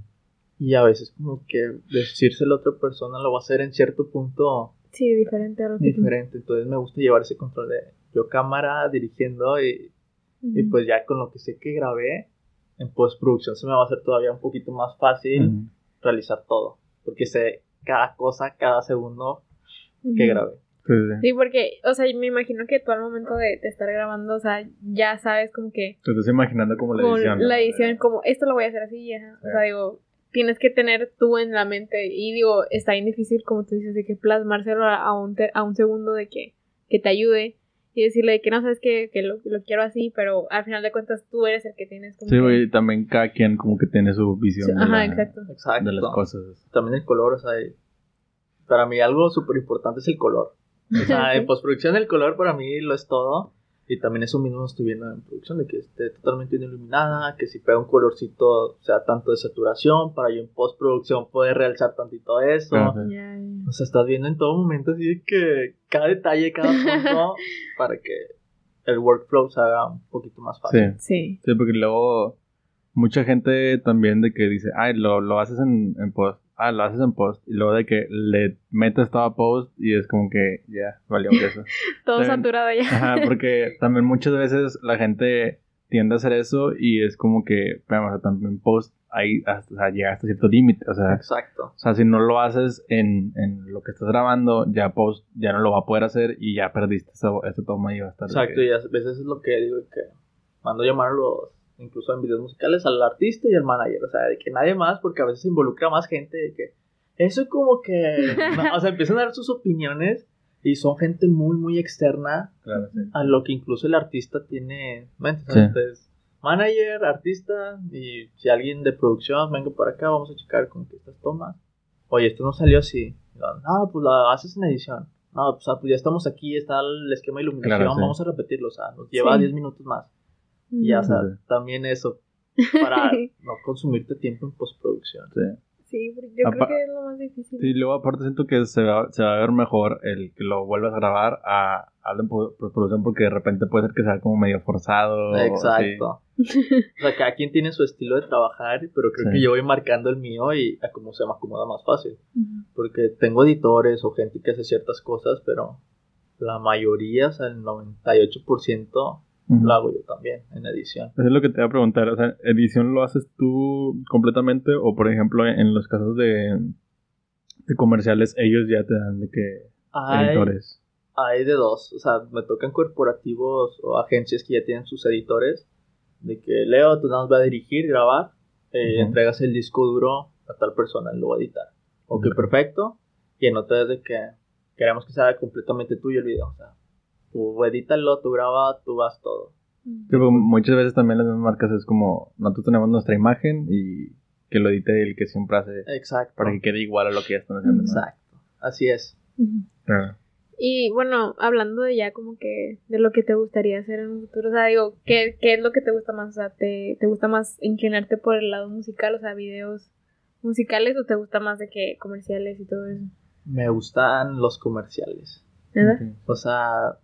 y a veces como que decírselo a otra persona lo va a hacer en cierto punto Sí, diferente a lo que tú- diferente, entonces me gusta llevar ese control de yo cámara dirigiendo y Ujú. y pues ya con lo que sé que grabé, en postproducción se me va a hacer todavía un poquito más fácil Ujú. realizar todo. Porque sé cada cosa, cada segundo que grabé. Sí, sí. Sí, porque, o sea, me imagino que tú al momento de, de estar grabando, o sea, ya sabes como que Te estás imaginando como la edición. ¿no? la edición, como esto lo voy a hacer así, ajá. O sea, Sí. digo, tienes que tener tú en la mente y digo, está bien difícil, como tú dices, de que plasmárselo a, un, te- a un segundo de que, que te ayude y decirle que no sabes que, que lo, lo quiero así, pero al final de cuentas tú eres el que tienes como Sí, que- güey, también cada quien como que tiene su visión Sí, de, Ajá, la- exacto. Exacto. de las cosas. También el color, o sea, para mí algo súper importante es el color. O sea, en postproducción el color para mí lo es todo. Y también eso mismo estoy viendo en producción, de que esté totalmente bien iluminada, que si pega un colorcito sea tanto de saturación, para yo en postproducción poder realzar tantito eso. Ah, sí. Ya. O sea, estás viendo en todo momento así de que cada detalle, cada punto, para que el workflow se haga un poquito más Sí. fácil. Sí. Sí, porque luego mucha gente también de que dice, ay, lo, lo haces en, en post. Ah, lo haces en post. Y luego de que le metes todo a post y es como que ya, valió eso. Todo También- saturado ya. Ajá, porque también muchas veces la gente tiende a hacer eso y es como que, pero, o sea, también post ahí hasta, o sea, llega hasta cierto límite. O sea, Exacto. o sea, si no lo haces en, en lo que estás grabando, ya post ya no lo va a poder hacer y ya perdiste esa, esa toma y va a estar. Exacto, que- y a veces es lo que digo que mando llamar a los, incluso en videos musicales, al artista y al manager, o sea, de que nadie más, porque a veces se involucra más gente, de que eso como que, no, o sea, empiezan a dar sus opiniones y son gente muy, muy externa Claro, sí. a lo que incluso el artista tiene Sí. Entonces, manager, artista, y si alguien de producción venga para acá, vamos a checar con que estas tomas. Oye, esto no salió así. No, no, pues la haces en edición. No, pues, ah, pues ya estamos aquí, está el esquema de iluminación, Claro, sí. vamos a repetirlo, o sea, nos lleva Sí. 10 minutos más. Y ya, o sea, Sí, también eso, para no consumirte tiempo en postproducción. Sí. Sí, porque yo Apa- creo que es lo más difícil. Sí, luego aparte siento que se va, se va a ver mejor el que lo vuelvas a grabar a a la po- postproducción porque de repente puede ser que sea como medio forzado. Exacto. O sea, cada quien tiene su estilo de trabajar, pero creo Sí. que yo voy marcando el mío y a cómo se me acomoda más fácil. Porque tengo editores o gente que hace ciertas cosas, pero la mayoría, o sea, el 98% Lo hago yo también en edición. Eso es lo que te iba a preguntar, o sea, ¿edición lo haces tú completamente o por ejemplo en, los casos de, de comerciales ellos ya te dan de que Hay, editores? hay de dos, o sea, me tocan corporativos o agencias que ya tienen sus editores, de que Leo, tú nada más vas a dirigir, grabar, eh, entregas el disco duro a tal persona, y lo va a editar. Ok, Ok. perfecto. Y en otra es de que queremos que sea completamente tuyo el video, o sea, tú edítalo, tú graba, tú vas todo. Porque muchas veces también las mismas marcas es como, nosotros tenemos nuestra imagen y que lo edite el que siempre hace Exacto. para que quede igual a lo que ya están haciendo. ¿no? Exacto. Así es. Y bueno, hablando de ya como que de lo que te gustaría hacer en un futuro, o sea, digo, ¿qué, qué es lo que te gusta más? O sea, ¿te, ¿te gusta más inclinarte por el lado musical, o sea, videos musicales, o te gusta más de que comerciales y todo eso? Me gustan los comerciales. ¿Verdad? O sea,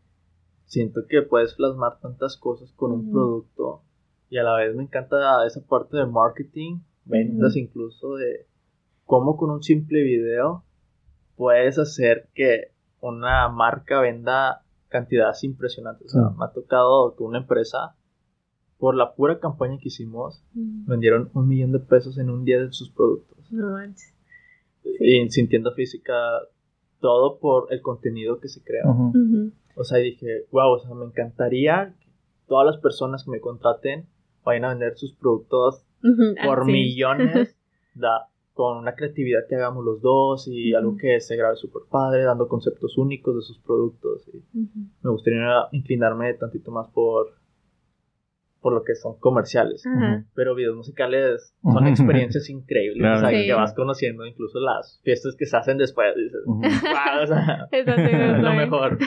siento que puedes plasmar tantas cosas con un producto y a la vez me encanta esa parte de marketing, ventas incluso de cómo con un simple video puedes hacer que una marca venda cantidades impresionantes. O sea, me ha tocado que una empresa, por la pura campaña que hicimos, vendieron un millón de pesos en un día de sus productos. No. Y sin tienda física, todo por el contenido que se crea. O sea, dije, wow, o sea, me encantaría que todas las personas que me contraten vayan a vender sus productos. Ah, por sí. millones, da, con una creatividad que hagamos los dos y algo que se grabe súper padre, dando conceptos únicos de sus productos. Y me gustaría inclinarme tantito más por, por lo que son comerciales. Ajá. Pero videos musicales son experiencias increíbles. Claro. O sea, Sí. que vas conociendo incluso las fiestas que se hacen después. Dices, Ujú. wow, o sea, Eso sí, es lo mejor.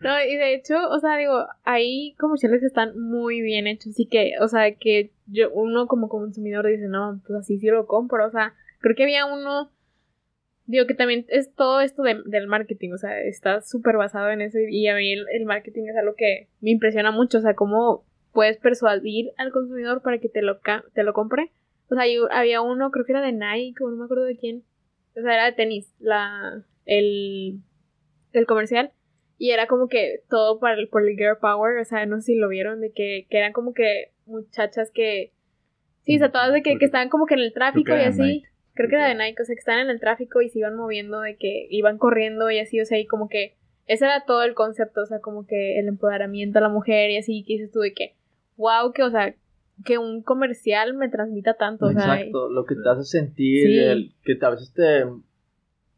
No, y de hecho, o sea, digo, hay comerciales que están muy bien hechos y que, o sea, que yo, uno como consumidor dice, no, pues así sí lo compro, o sea, creo que había uno, digo, que también es todo esto de- del marketing, o sea, está súper basado en eso y, y a mí el, el marketing es algo que me impresiona mucho, o sea, cómo puedes persuadir al consumidor para que te lo, ca- te lo compre. O sea, yo- había uno, creo que era de Nike, o no me acuerdo de quién, o sea, era de tenis, la, el, el comercial. Y era como que todo para el, por el girl power, o sea, no sé si lo vieron, de que, que eran como que muchachas que... Sí, o sea, todas de que, que estaban como que en el tráfico y así. Nike. Creo que era de Nike, o sea, que estaban en el tráfico y se iban moviendo, de que iban corriendo y así, o sea, y como que ese era todo el concepto, o sea, como que el empoderamiento a la mujer y así, que dices tú de que, wow, que, o sea, que un comercial me transmita tanto, o sea, Exacto, lo que te hace sentir, Sí. el, que a veces te,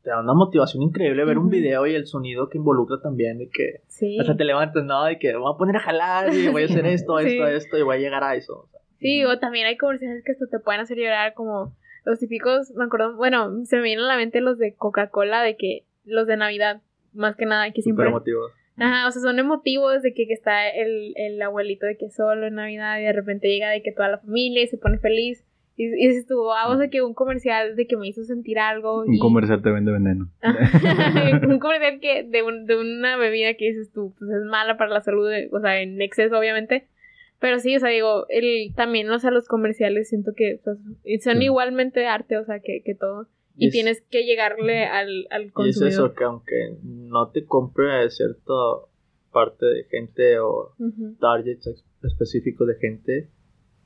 te da una motivación increíble ver un video y el sonido que involucra también, de que sí. hasta te levantas, ¿no? De que voy a poner a jalar y voy a hacer esto, Sí. esto, esto y voy a llegar a eso. o sea. Sí, o también hay comerciales que hasta te pueden hacer llorar, como los típicos, me acuerdo, bueno, se me vienen a la mente los de Coca-Cola, de que los de Navidad, más que nada, que siempre... emotivos. Ajá, o sea, son emotivos de que, que está el, el abuelito de que solo en Navidad y de repente llega de que toda la familia y se pone feliz. Y, y dices tú, wow, o sea, que un comercial de que me hizo sentir algo. Un y- comercial te vende veneno. un comercial que de, un- de una bebida que dices tú, pues es mala para la salud, de- o sea, en exceso obviamente. Pero sí, o sea, digo, el, también, o sea, los comerciales siento que pues, son Sí. igualmente arte, o sea, que, que todo. Y, es- tienes que llegarle al, al Y es consumidor. eso, que aunque no te compre cierta parte de gente o targets específicos de gente,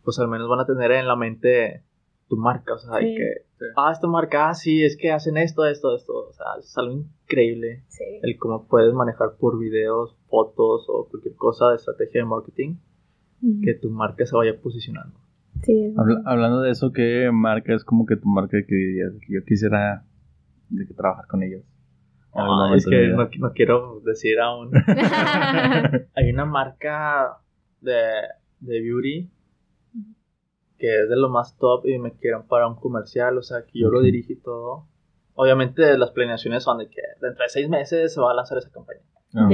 pues al menos van a tener en la mente tu marca, o sea, y Sí. que, Sí. ah, esta marca, ah, sí, es que hacen esto, esto, esto, o sea, es algo increíble Sí. el cómo puedes manejar por videos, fotos o cualquier cosa de estrategia de marketing que tu marca se vaya posicionando. Sí, es- Habla- hablando de eso, ¿qué marca es como que tu marca que dirías que yo quisiera de que trabajar con ellos? Momento es que no, no quiero decir aún. Hay una marca de, de beauty que es de lo más top y me quieren para un comercial, o sea, que yo lo dirijo y todo. Obviamente las planeaciones son de que dentro de seis meses se va a lanzar esa campaña. Ah.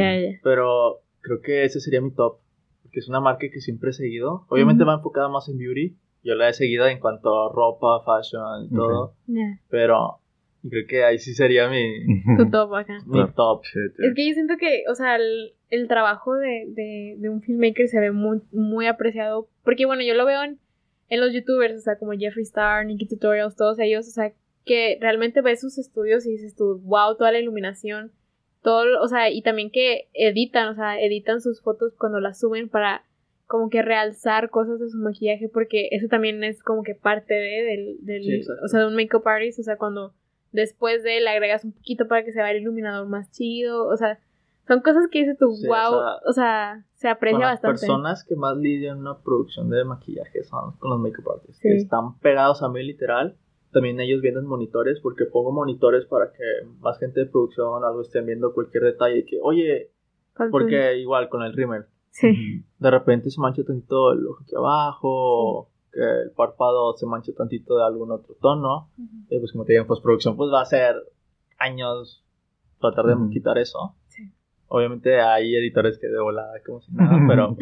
Pero creo que ese sería mi top. Porque es una marca que siempre he seguido. Obviamente va enfocada más en beauty. yo la he seguido en cuanto a ropa, fashion y todo. Ya. Pero creo que ahí sí sería mi, Tu top acá. mi top. Es que yo siento que, o sea, el, el trabajo de, de, de un filmmaker se ve muy, muy apreciado. Porque, bueno, yo lo veo en, en los youtubers, o sea, como Jeffree Star, Nikki Tutorials, todos ellos, o sea, que realmente ves sus estudios y dices tú, wow, toda la iluminación, todo, o sea, y también que editan, o sea, editan sus fotos cuando las suben para como que realzar cosas de su maquillaje, porque eso también es como que parte de, del, del Sí, o sea, de un makeup artist, o sea, cuando después de le agregas un poquito para que se vea el iluminador más chido, o sea, son cosas que dices tú, Sí, wow, o sea, o sea, se aprecia Con las bastante. personas que más lidian una producción de maquillaje son con los makeup artists. Sí. Que están pegados a mí literal. También ellos vienen monitores porque pongo monitores para que más gente de producción o algo estén viendo cualquier detalle. Que, oye, Falta- porque igual con el rímel. Sí. De repente se mancha tantito el ojo aquí abajo. o Que el párpado se mancha tantito de algún otro tono. Y pues como te digo, en postproducción pues va a ser años tratar de quitar eso. Sí. Obviamente hay editores que de volada como si nada, pero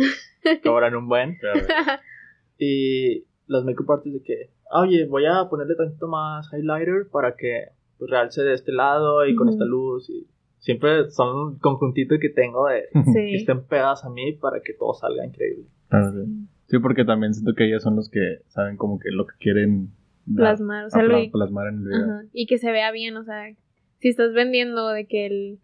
cobran un buen. Y los makeup artists de que, "Ah, oye, voy a ponerle tantito más highlighter para que pues, realce de este lado y con esta luz. Y siempre son un conjuntito que tengo de que estén pegadas a mí para que todo salga increíble. Claro, sí. Sí, porque también siento que ellos son los que saben como que lo que quieren dar, Plasmar, o sea, plasmar en el video. Ajá, Y que se vea bien, o sea, si estás vendiendo de que el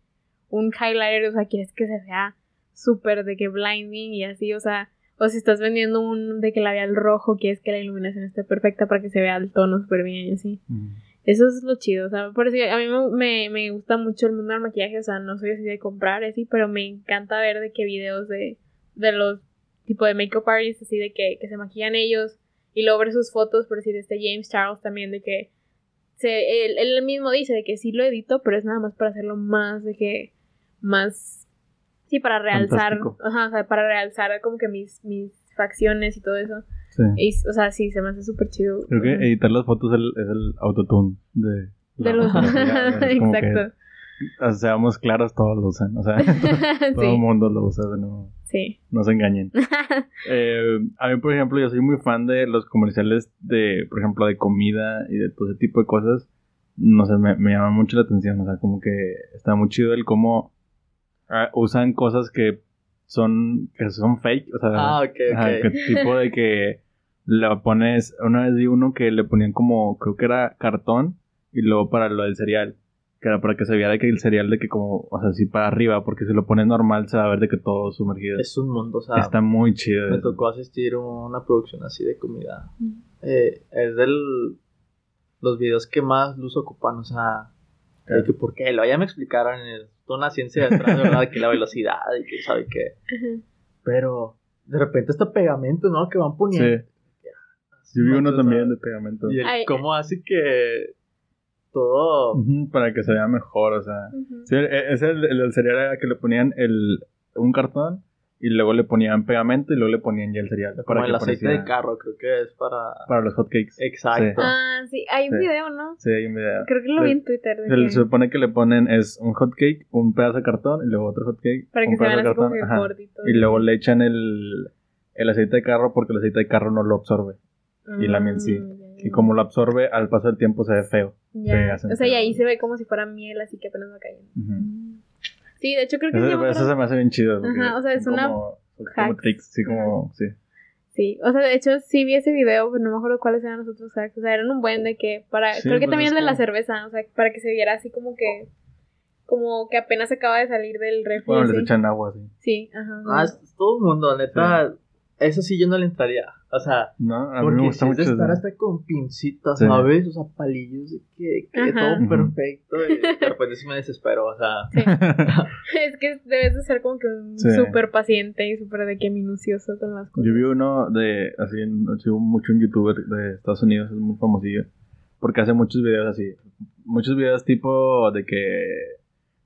un highlighter, o sea, quieres que se vea súper de que blinding y así, o sea, o si estás vendiendo un de que labial rojo, quieres que la iluminación esté perfecta para que se vea el tono súper bien y así. Ujú. Eso es lo chido, o sea, por eso a mí me, me, me gusta mucho el mundo del maquillaje, o sea, no soy así de comprar así, pero me encanta ver de qué videos de, de los tipo de makeup artists así de que, que se maquillan ellos y luego ver sus fotos, por decir, este James Charles también de que se, él, él mismo dice de que sí lo edito, pero es nada más para hacerlo más de que más sí para realzar, ajá, o sea, para realzar como que mis mis facciones y todo eso. Sí. Y, o sea, sí, se me hace súper chido. Creo que editar las fotos es el, es el autotune de, de los que, Exacto. sea, seamos claros, todos lo usan. O sea, todo el sí, mundo lo usa, no, sí. no se engañen. Eh, a mí, por ejemplo, yo soy muy fan de los comerciales de, por ejemplo, de comida y de todo ese tipo de cosas. No sé, me, me llama mucho la atención. O sea, como que está muy chido el cómo ah, usan cosas que son, que son fake. O sea, Ah, ok, ajá, ok. que tipo de que lo pones. Una vez vi uno que le ponían como, creo que era cartón y luego para lo del cereal. Que era para que se viera de que el cereal de que como, o sea, así para arriba, porque si lo pones normal se va a ver de que todo sumergido. Es un mundo, o sea, Está muy chido. me eso. tocó asistir a una producción así de comida. Eh, es del los videos que más luz ocupan, o sea, que por qué, lo ya me explicaron, es toda una ciencia detrás, de verdad, que la velocidad y que sabe qué, pero de repente está pegamento, ¿no? Que van poniendo. Sí. Yo vi uno también de pegamento. Y el Ay. cómo hace que todo... Para que se vea mejor, o sea. Sí, e- ese el, el, el cereal era que le ponían el, un cartón y luego le ponían pegamento y luego le ponían ya el cereal. Como para el que aceite de carro, creo que es para... Para los hotcakes. Exacto. Ah, sí, hay un Sí. video, ¿no? Sí, hay un video. Creo que lo vi Sí. en Twitter. de Se, que- se supone que le ponen es un hotcake, un pedazo de cartón y luego otro hotcake. para que un se vean pedazo así como gorditos. Y luego le echan el, el aceite de carro porque el aceite de carro no lo absorbe. y la miel sí. Ah, ya, Y como lo absorbe, al paso del tiempo se ve feo. Ya. se hacen O sea, y ahí se ve como si fuera miel, así que apenas va cayendo. Ujú. Sí, de hecho creo que sí. Eso, eso se me hace bien chido. Ajá, o sea, es una Como, tricks, sí, como. Sí. Sí, o sea, de hecho sí vi ese video, pero no me acuerdo cuáles eran los otros hacks. O sea, eran un buen de que para... Sí, creo que pues también el de la cerveza, o sea, para que se viera así como que... Como que apenas acaba de salir del refri. Bueno, les echan agua, así. Sí, ajá. Ah, es, todo el mundo, neta. Eso sí yo no le entraría. O sea, No, a mí porque me gusta es mucho. de estar hasta con pincitas, Sí. ¿sabes? O sea, palillos de que, que todo perfecto. Y de repente sí me desespero, o sea. Sí. es que debes de ser como que un Sí. súper paciente y súper de que minucioso con las cosas. Yo vi uno de, así, sigo mucho un youtuber de Estados Unidos, es muy famosillo, porque hace muchos videos así, muchos videos tipo de que,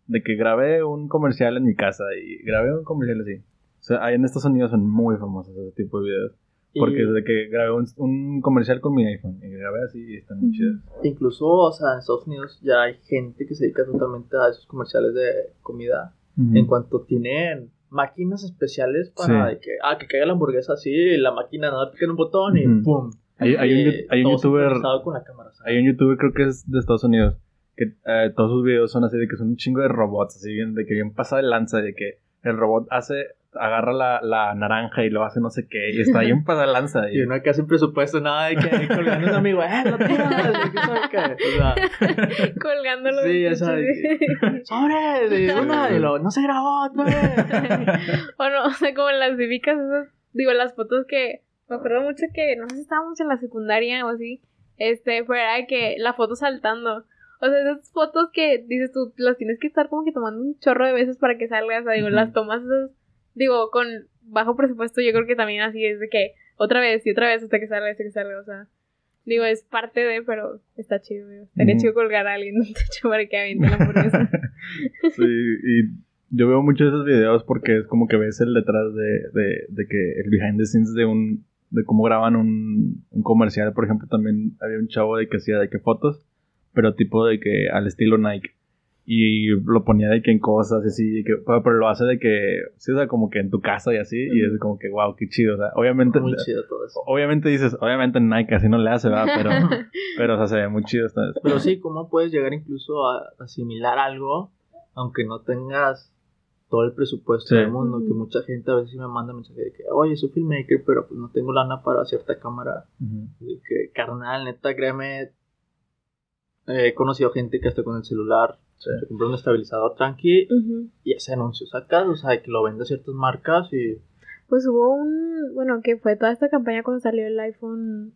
de que grabé un comercial en mi casa y grabé un comercial así. Sea, en Estados Unidos son muy famosos ese tipo de videos, porque y es de que grabé un, un comercial con mi iPhone y grabé así y están muy Ujú. chidos. incluso, o sea, en Estados Unidos ya hay gente que se dedica totalmente a esos comerciales de comida. En cuanto tienen máquinas especiales para Sí. que, ah, que caiga la hamburguesa así, y la máquina no pica en un botón y Ujú. pum. Hay, hay un, hay un youtuber, con la cámara, hay un youtuber creo que es de Estados Unidos, que eh, todos sus videos son así de que son un chingo de robots, así bien, de que bien pasa de lanza, de que el robot hace, agarra la, la naranja y lo hace no sé qué, y está bien pasa de lanza. Y uno acá sin presupuesto, nada de que colgando a un amigo, eh, lo tiras, y que sabe qué. O sea, Colgándolo. Sí, de pinches- sobre, de una, y lo, no se grabó vez. o no, o sea, como en las típicas esas, digo, las fotos que me acuerdo mucho que, no sé si estábamos en la secundaria o así, este, fuera de que la foto saltando. O sea, esas fotos que dices tú, las tienes que estar como que tomando un chorro de veces para que salgas, o sea, digo, las tomas esas, digo, con bajo presupuesto, yo creo que también así es de que otra vez y otra vez hasta que salga, hasta que salga, o sea, digo, es parte de, pero está chido, digo. Estaría Ujú. chido colgar a alguien en un techo para que aviente la hamburguesa. Sí, y yo veo muchos de esos videos porque es como que ves el detrás de, de, de que el behind the scenes de un de cómo graban un, un comercial, por ejemplo, también había un chavo de que hacía de que fotos, pero tipo de que al estilo Nike. Y lo ponía de que en cosas y así, que, pero, lo hace de que, sí, o sea, como que en tu casa y así, y es como que, wow, qué chido, o sea, obviamente, Muy chido todo eso. obviamente dices, obviamente Nike así no le hace, ¿verdad? Pero, pero, o sea, se ve muy chido esta Pero sí, ¿cómo puedes llegar incluso a asimilar algo aunque no tengas todo el presupuesto Sí. del mundo? Que mucha gente a veces me manda mensaje de que, oye, soy filmmaker, pero pues no tengo lana para cierta cámara. De que, carnal, neta, créeme, he conocido gente que hasta con el celular Sí. se compró un estabilizador tranqui Ujú. y hace anuncios acá, o sea, que lo vende a ciertas marcas y Pues hubo un, bueno, que fue toda esta campaña cuando salió el iPhone,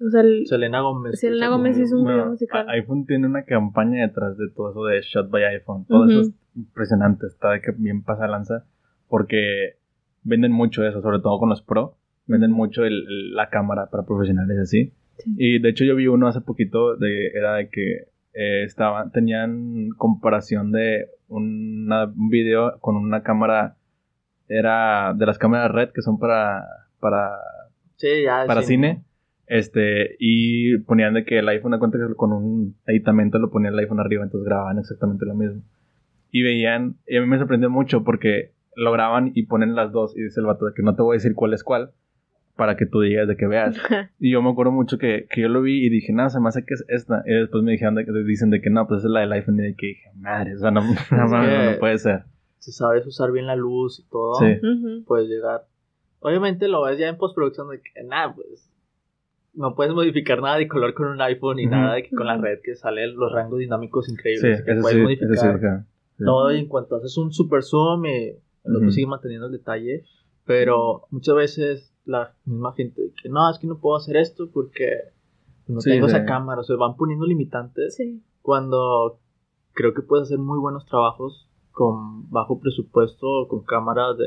o sea, el, Selena Gómez. Selena Gómez hizo un video. musical. iPhone tiene una campaña detrás de todo eso de Shot by iPhone. Todo Ujú. eso es impresionante. Está de que bien pasa lanza. Porque venden mucho eso, sobre todo con los Pro. Venden mucho el- el- la cámara para profesionales así. Sí. Y de hecho yo vi uno hace poquito de era de que eh, estaban tenían comparación de una- un video con una cámara era de las cámaras red que son para para Sí, ya. para sí. cine. Este, y ponían de que el iPhone, a cuenta que con un aditamento lo ponía el iPhone arriba, entonces grababan exactamente lo mismo. Y veían, y a mí me sorprendió mucho porque lo graban y ponen las dos, y dice el vato de que no te voy a decir cuál es cuál, para que tú digas de que veas. Y yo me acuerdo mucho que, que yo lo vi y dije, nada, se me hace que es esta. Y después me dijeron de, que- dicen de que no, pues es la del iPhone. Y de que dije, madre, o sea, no, no, no, no, puede ser. Si sabes usar bien la luz y todo, Sí. Puedes llegar. Obviamente lo ves ya en postproducción de que nada, pues no puedes modificar nada de color con un iPhone ni Ujú. nada de que con la red que salen los rangos dinámicos Sí, increíbles. que eso puedes sí, modificar sí. Sí. todo y en cuanto haces un super zoom y el otro Ujú. sigue manteniendo el detalle. Pero muchas veces la misma gente de que no, es que no puedo hacer esto porque no Sí, tengo sí. esa cámara. O sea, van poniendo limitantes Sí. cuando creo que puedes hacer muy buenos trabajos con bajo presupuesto, con cámaras de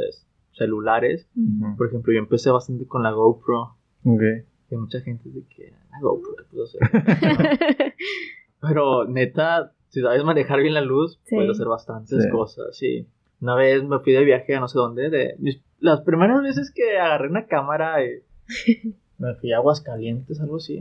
celulares. Por ejemplo, yo empecé bastante con la GoPro. Ok. Y mucha gente dice que la GoPro, ¿qué puedo hacer? Pero neta, si sabes manejar bien la luz, Sí. puedes hacer bastantes Sí. cosas. Sí. Una vez me fui de viaje a no sé dónde. De mis- las primeras veces que agarré una cámara y me fui a Aguascalientes, algo así.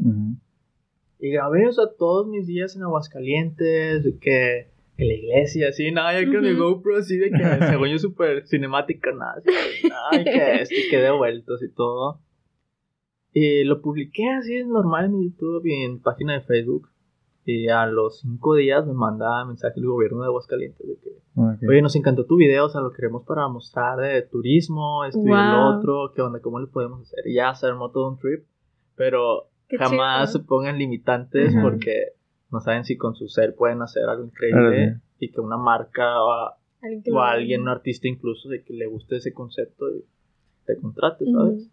Y grabé, o sea, todos mis días en Aguascalientes, de que, que la iglesia, así, nada, ya con mi. GoPro, así, de que según yo súper cinemática, nada, así, nada, y que esto, y quedé vueltos y todo. Y lo publiqué así, normal en mi YouTube y en página de Facebook. Y a los cinco días me manda mensaje el gobierno de Aguascalientes de que, oye, nos encantó tu video, o sea, lo queremos para mostrar de turismo, esto y lo otro, qué onda, cómo le podemos hacer. Y ya se armó todo un trip, pero Qué jamás se pongan limitantes porque no saben si con su ser pueden hacer algo increíble y que una marca o, Alguien o lo- un artista incluso, de que le guste ese concepto y te contrate. ¿sabes?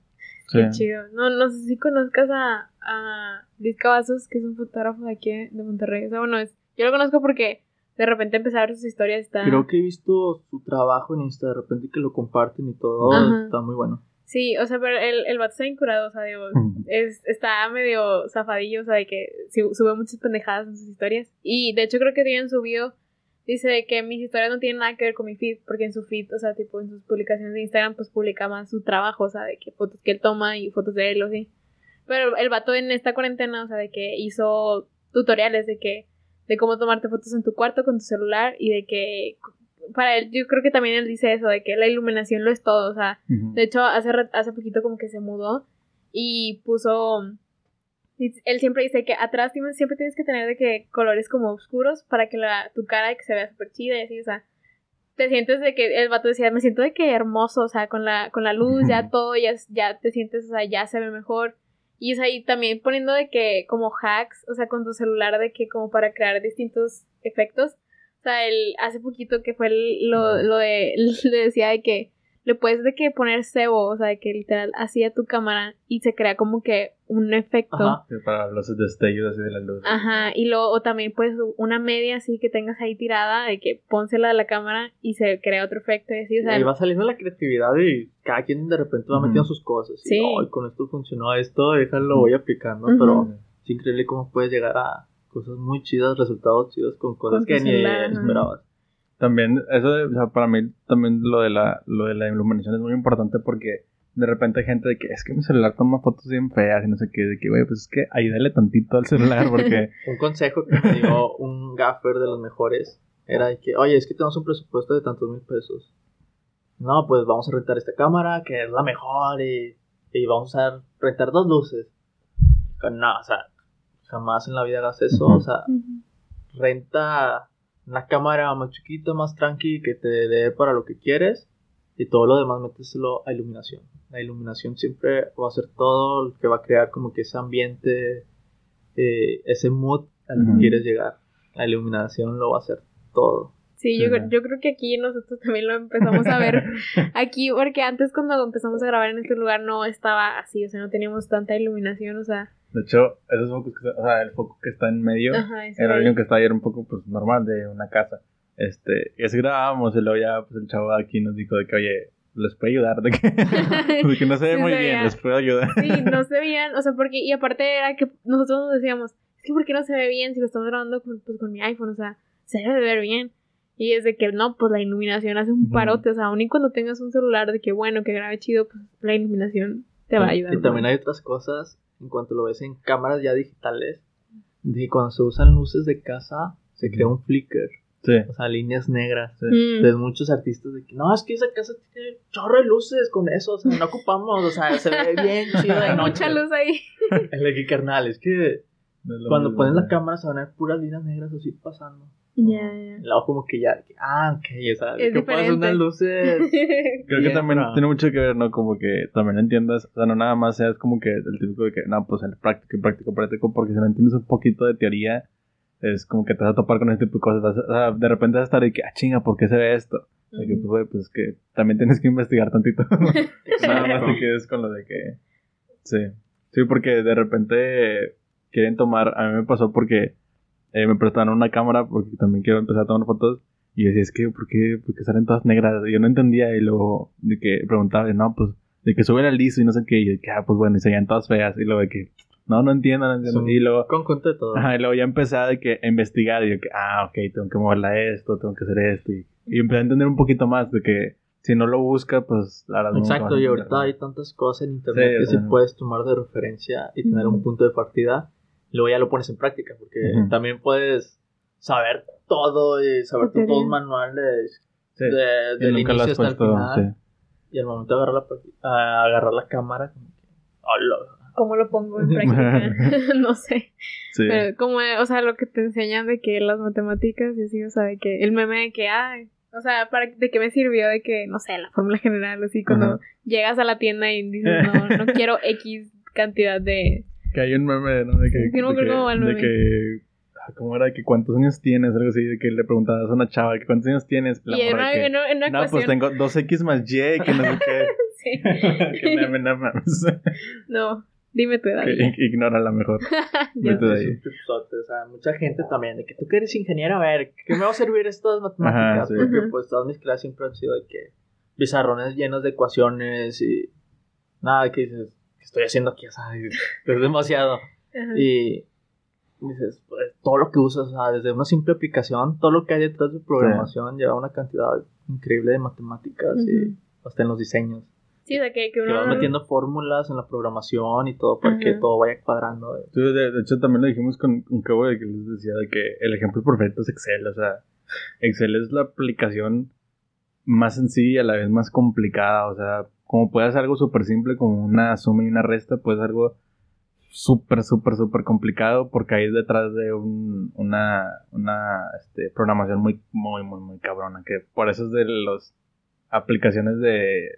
Sí. Qué chido. No, no sé si conozcas a, a Luis Cavazos, que es un fotógrafo de aquí de Monterrey. O sea, bueno, es, yo lo conozco porque de repente empecé a ver sus historias. Está... Creo que he visto su trabajo en Insta de repente que lo comparten y todo, Ajá. está muy bueno. Sí, o sea, pero el, el vato está incurado, o sea, digo, es, está medio zafadillo, o sea, de que su- sube muchas pendejadas en sus historias. Y de hecho creo que tienen subido, dice de que mis historias no tienen nada que ver con mi feed, porque en su feed, o sea, tipo en sus publicaciones de Instagram, pues publica más su trabajo, o sea, de que fotos que él toma y fotos de él o así. Pero el vato en esta cuarentena, o sea, de que hizo tutoriales de que, de cómo tomarte fotos en tu cuarto con tu celular y de que, para él, yo creo que también él dice eso, de que la iluminación lo es todo, o sea, de hecho, hace, hace poquito como que se mudó y puso él siempre dice que atrás siempre tienes que tener de que colores como oscuros para que la, tu cara que se vea súper chida y así, o sea, te sientes de que el vato decía, me siento de que hermoso, o sea, con la, con la luz, ya todo, ya, ya te sientes, o sea, ya se ve mejor. Y o sea, y también poniendo de que como hacks, o sea, con tu celular de que como para crear distintos efectos. O sea, el, hace poquito que fue el- lo, lo de, le decía de que le puedes de que poner cebo, o sea, de que literal hacía tu cámara y se crea como que un efecto. Ajá. Sí, para los destellos así de la luz. Ajá, y luego o también pues una media así que tengas ahí tirada, de que pónsela a la cámara y se crea otro efecto y así, o sea, Ahí va saliendo la creatividad y cada quien de repente va metiendo sus cosas. Sí. Y, "Ay, con esto funcionó esto, déjalo, voy aplicando. Pero es increíble cómo puedes llegar a cosas muy chidas, resultados chidos con cosas Con que ni esperabas. También, eso de, o sea, para mí también lo de la, lo de la iluminación es muy importante porque de repente hay gente de que es que mi celular toma fotos bien feas y no sé qué, de que, güey, pues es que ayúdale tantito al celular porque... Un consejo que me dio un gaffer de los mejores era de que, oye, es que tenemos un presupuesto de tantos mil pesos. No, pues vamos a rentar esta cámara que es la mejor y, y vamos a rentar dos luces. No, o sea, jamás en la vida hagas eso. O sea, renta una cámara más chiquita, más tranqui, que te dé para lo que quieres. Y todo lo demás méteselo a iluminación. La iluminación siempre va a ser todo lo que va a crear como que ese ambiente, eh, ese mood al que quieres llegar. La iluminación lo va a hacer todo. Sí, Sí, yo, yo creo que aquí nosotros también lo empezamos a ver aquí, porque antes cuando empezamos a grabar en este lugar no estaba así, o sea, no teníamos tanta iluminación, o sea, De hecho, esos focos que o sea, el foco que está en medio ajá, era el único que estaba ahí, era un poco pues normal de una casa. Este, y así grabábamos y luego ya pues el chavo de aquí nos dijo de que, oye, les puede ayudar, de que, de que no se ve Sí muy se bien, les puedo ayudar. Sí, no se veían, o sea, porque, y aparte era que nosotros nos decíamos, es que ¿por qué no se ve bien si lo estamos grabando con, pues, con mi iPhone? O sea, se debe de ver bien. Y es de que no, pues la iluminación hace un parote, o sea, aun y cuando tengas un celular de que bueno, que grabe chido, pues la iluminación te va a ayudar. Y también hay otras cosas, en cuanto lo ves en cámaras ya digitales, de que cuando se usan luces de casa, se crea un flicker, Sí. o sea, líneas negras. sí. Mm. Entonces muchos artistas de que, no, es que esa casa tiene chorro de luces con eso, o sea, no ocupamos, o sea, se ve bien chido de noche. mucha luz ahí. Es de que, carnal, es que No es lo cuando mismo, pones la sí. cámara se van a ver puras líneas negras así pasando. Ya, ya. Y luego como que ya, que, ah, ok, o sea, Es que diferente. unas luces. Creo que Bien, también bravo. tiene mucho que ver, ¿no? Como que también entiendas, o sea, no nada más seas como que el típico de que, no, pues el práctico, práctico, práctico, porque si no entiendes un poquito de teoría, es como que te vas a topar con este tipo de cosas. vas a- o sea, de repente vas a estar de que, ah, chinga, ¿por qué se ve esto? De que, pues, güey, pues es que también tienes que investigar tantito. nada más te quedes con lo de que. Sí. Sí, porque de repente quieren tomar. A mí me pasó porque eh, me prestaron una cámara porque también quiero empezar a tomar fotos. Y yo decía, es que, ¿por qué, por qué salen todas negras? Y yo no entendía. Y luego, de que preguntaba, y, no, pues, de que sube el liso y no sé qué. Y yo, que, ah, pues bueno, y se veían todas feas. Y luego de que, no, no entiendo, no entiendo. Y luego, Conjunto de todo. ajá, y luego ya empecé a, de que, a investigar. Y yo, que, ah, ok, tengo que moverla esto, tengo que hacer esto. Y, y empecé a entender un poquito más de que si no lo busca, pues, la nunca vas Exacto, y ahorita ¿no? hay tantas cosas en internet Sí, que sí puedes tomar de referencia y tener un punto de partida. Y luego ya lo pones en práctica, porque también puedes saber todo y saber Teoría. todos los manuales Sí. de, del nunca lo inicio has hasta el puesto, final. sí. Y al momento de agarrar la, a agarrar la cámara, como que, hola. ¿Cómo lo pongo en práctica? no sé. Sí. Pero como, o sea, lo que te enseñan de que las matemáticas y así, o sea, de que el meme de que, ay, o sea, para, ¿de qué me sirvió? De que, no sé, la fórmula general, así, cuando Ajá. llegas a la tienda y dices, no, no quiero X cantidad de... Que hay un meme, ¿no? De que, Sí, no de que, de que- ah, ¿Cómo era? Que cuántos años tienes, algo así, de que le preguntabas a una chava que cuántos años tienes. La y en una, que, en una- en una no, pues tengo 2x más y, que no sé qué. Sí. que meme, no mames. No, dime tu edad. ignora la mejor. Vete de ahí. o sea, mucha gente también, de que tú que eres ingeniero, a ver, ¿qué me va a servir estas matemáticas? Ajá, sí. Porque pues todas mis clases siempre han sido de que pizarrones llenos de ecuaciones y nada que dices, ¿qué estoy haciendo aquí? O sea, es demasiado. Ajá. Y dices, pues, todo lo que usas, o sea, desde una simple aplicación, todo lo que hay detrás de programación lleva una cantidad increíble de matemáticas y hasta en los diseños. Sí, o sea, que, que Que uno... vas metiendo fórmulas en la programación y todo para que todo vaya cuadrando. Sí, de, de hecho, también lo dijimos con, con Cabo de que les decía de que el ejemplo perfecto es Excel. O sea, Excel es la aplicación más sencilla y a la vez más complicada. O sea, como puedes hacer algo súper simple como una suma y una resta, puedes hacer algo súper, súper, súper complicado porque hay detrás de un, una, una este, programación muy, muy, muy, muy cabrona. Que por eso es de las aplicaciones de,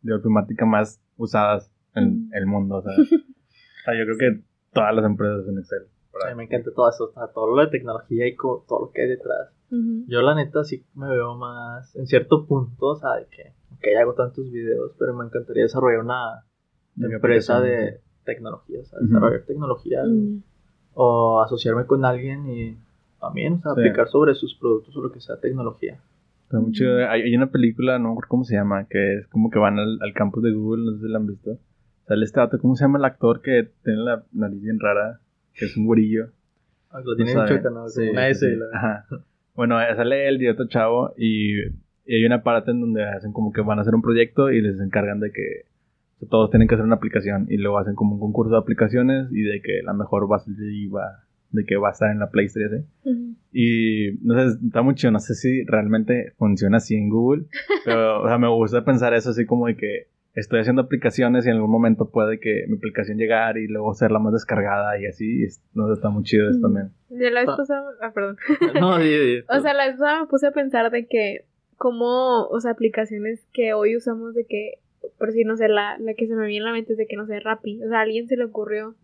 de ofimática más usadas en el mundo. O sea, o sea, yo creo que todas las empresas en Excel. A mí me encanta todo eso, todo lo de tecnología y todo lo que hay detrás. Yo la neta sí me veo más en cierto punto, o sea, de que, ok, hago tantos videos, pero me encantaría desarrollar una De empresa de tecnología, o sea, desarrollar tecnología o asociarme con alguien y también, o sea, Sí. aplicar sobre sus productos o lo que sea tecnología. Está muy chido. Hay, hay una película, no me acuerdo cómo se llama, que es como que van al, al campus de Google, no sé si la han visto. Sale este vato, ¿cómo se llama el actor que tiene la nariz bien rara? Que es un gurillo. Ah, Lo tiene No chueca, ¿no? Sí, Como una sí, S. sí. la- Ajá. Bueno, eh, sale él y otro chavo y, y hay una parte en donde hacen como que van a hacer un proyecto y les encargan de que todos tienen que hacer una aplicación y luego hacen como un concurso de aplicaciones y de que la mejor va a salir va, de que va a estar en la Play Store y no sé, está muy chido, no sé si realmente funciona así en Google, pero o sea, me gusta pensar eso así como de que estoy haciendo aplicaciones y en algún momento puede que mi aplicación llegar y luego ser la más descargada y así, y es- no sé, está muy chido eso también. Yo la vez Ah. pasada, ah, perdón. No, sí, sí. O sea, la vez pasada me puse a pensar de que, como, o sea, aplicaciones que hoy usamos de que, por si no sé, la, la que se me viene a la mente es de que no sé, Rappi. O sea, a alguien se le ocurrió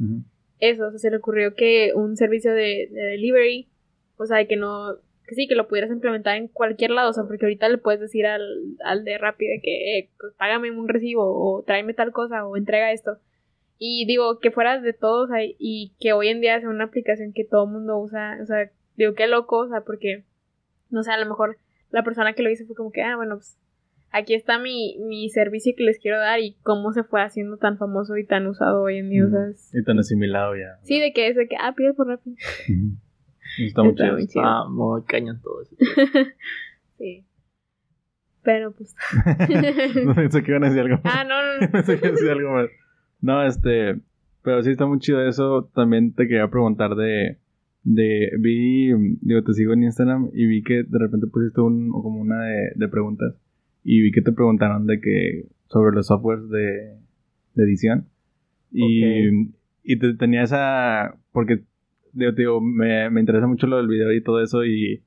eso, o sea, se le ocurrió que un servicio de, de delivery, o sea, que no, que sí, que lo pudieras implementar en cualquier lado, o sea, porque ahorita le puedes decir al, al de Rappi de que, eh, pues págame un recibo, o tráeme tal cosa, o entrega esto. Y digo, que fuera de todos, o sea, y que hoy en día sea una aplicación que todo el mundo usa, o sea, digo, qué loco, o sea, porque, no sé, a lo mejor la persona que lo hizo fue como que, ah, bueno, pues aquí está mi, mi servicio que les quiero dar y cómo se fue haciendo tan famoso y tan usado hoy en día, o sea, es- Y tan asimilado ya. Sí, de que es de que, ah, pide por. Ujú. Está muy Está chido. muy chido. Ah, muy cañón todo eso. Sí. Pero pues. no pensé que iban a decir algo más. ah, no, no, no. Pensé que iban a decir algo más. No, este. Pero sí está muy chido eso. También te quería preguntar de. De. Vi. Digo, te sigo en Instagram y vi que de repente pusiste un, como una de, de preguntas. Y vi que te preguntaron de que. Sobre los softwares de. De edición. Y. Y te, tenía esa. Porque. Digo, digo, me, me interesa mucho lo del video y todo eso. Y.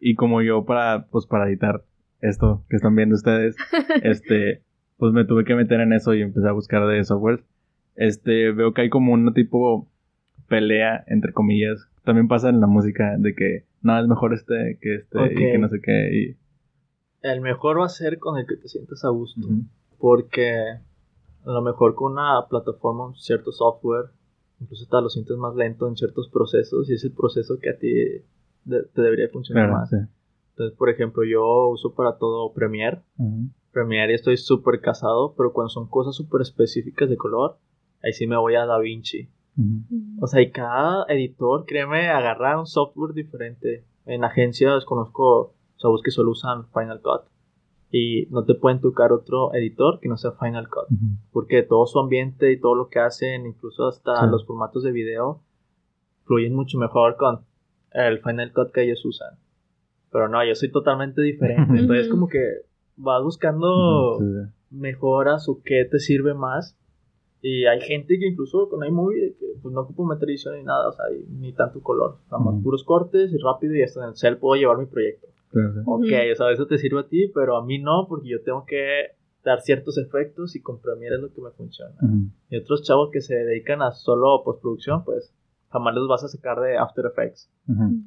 Y como yo para. Pues para editar esto que están viendo ustedes este, pues me tuve que meter en eso y empecé a buscar de software. Este, veo que hay como una tipo pelea, entre comillas. También pasa en la música de que no es mejor este que este y que no sé qué. Y, El mejor va a ser con el que te sientas a gusto. Porque a lo mejor con una plataforma, un cierto software, incluso hasta lo sientes más lento en ciertos procesos y es el proceso que a ti de- te debería funcionar Claro, más. sí. Entonces, por ejemplo, yo uso para todo Premiere. Premiere y estoy súper casado, pero cuando son cosas súper específicas de color, ahí sí me voy a DaVinci. Ujú. O sea, y cada editor, créeme, agarra un software diferente. En agencias conozco chavos que solo usan Final Cut. Y no te pueden tocar otro editor que no sea Final Cut. Porque todo su ambiente y todo lo que hacen, incluso hasta Sí. los formatos de video, fluyen mucho mejor con el Final Cut que ellos usan. Pero no, yo soy totalmente diferente. Entonces, Ujú. como que vas buscando mejoras o qué te sirve más. Y hay gente que incluso con iMovie que pues no ocupo meter edición ni nada, o sea, ni tanto color. Nada más puros cortes y rápido y hasta en el cel puedo llevar mi proyecto. Claro. Ok, o sea, eso te sirve a ti, pero a mí no, porque yo tengo que dar ciertos efectos y con Premiere es lo que me funciona. Y otros chavos que se dedican a solo postproducción, pues jamás los vas a sacar de After Effects.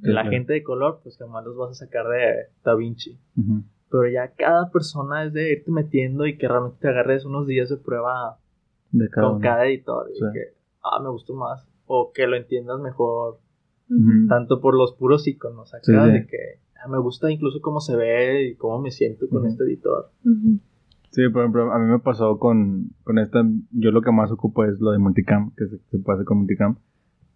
La claro. gente de color, pues jamás los vas a sacar de DaVinci. Ujú. Pero ya cada persona es de irte metiendo y que realmente te agarres unos días de prueba De cada con uno. cada editor. Y Sí. que, ah, me gustó más. O que lo entiendas mejor. Tanto por los puros iconos acá, Sí, sí. de que me gusta incluso cómo se ve y cómo me siento con Ujú. este editor. Ujú. Sí, por ejemplo, a mí me pasó con, con esta, yo lo que más ocupo es lo de multicam, que se, se puede hacer con multicam.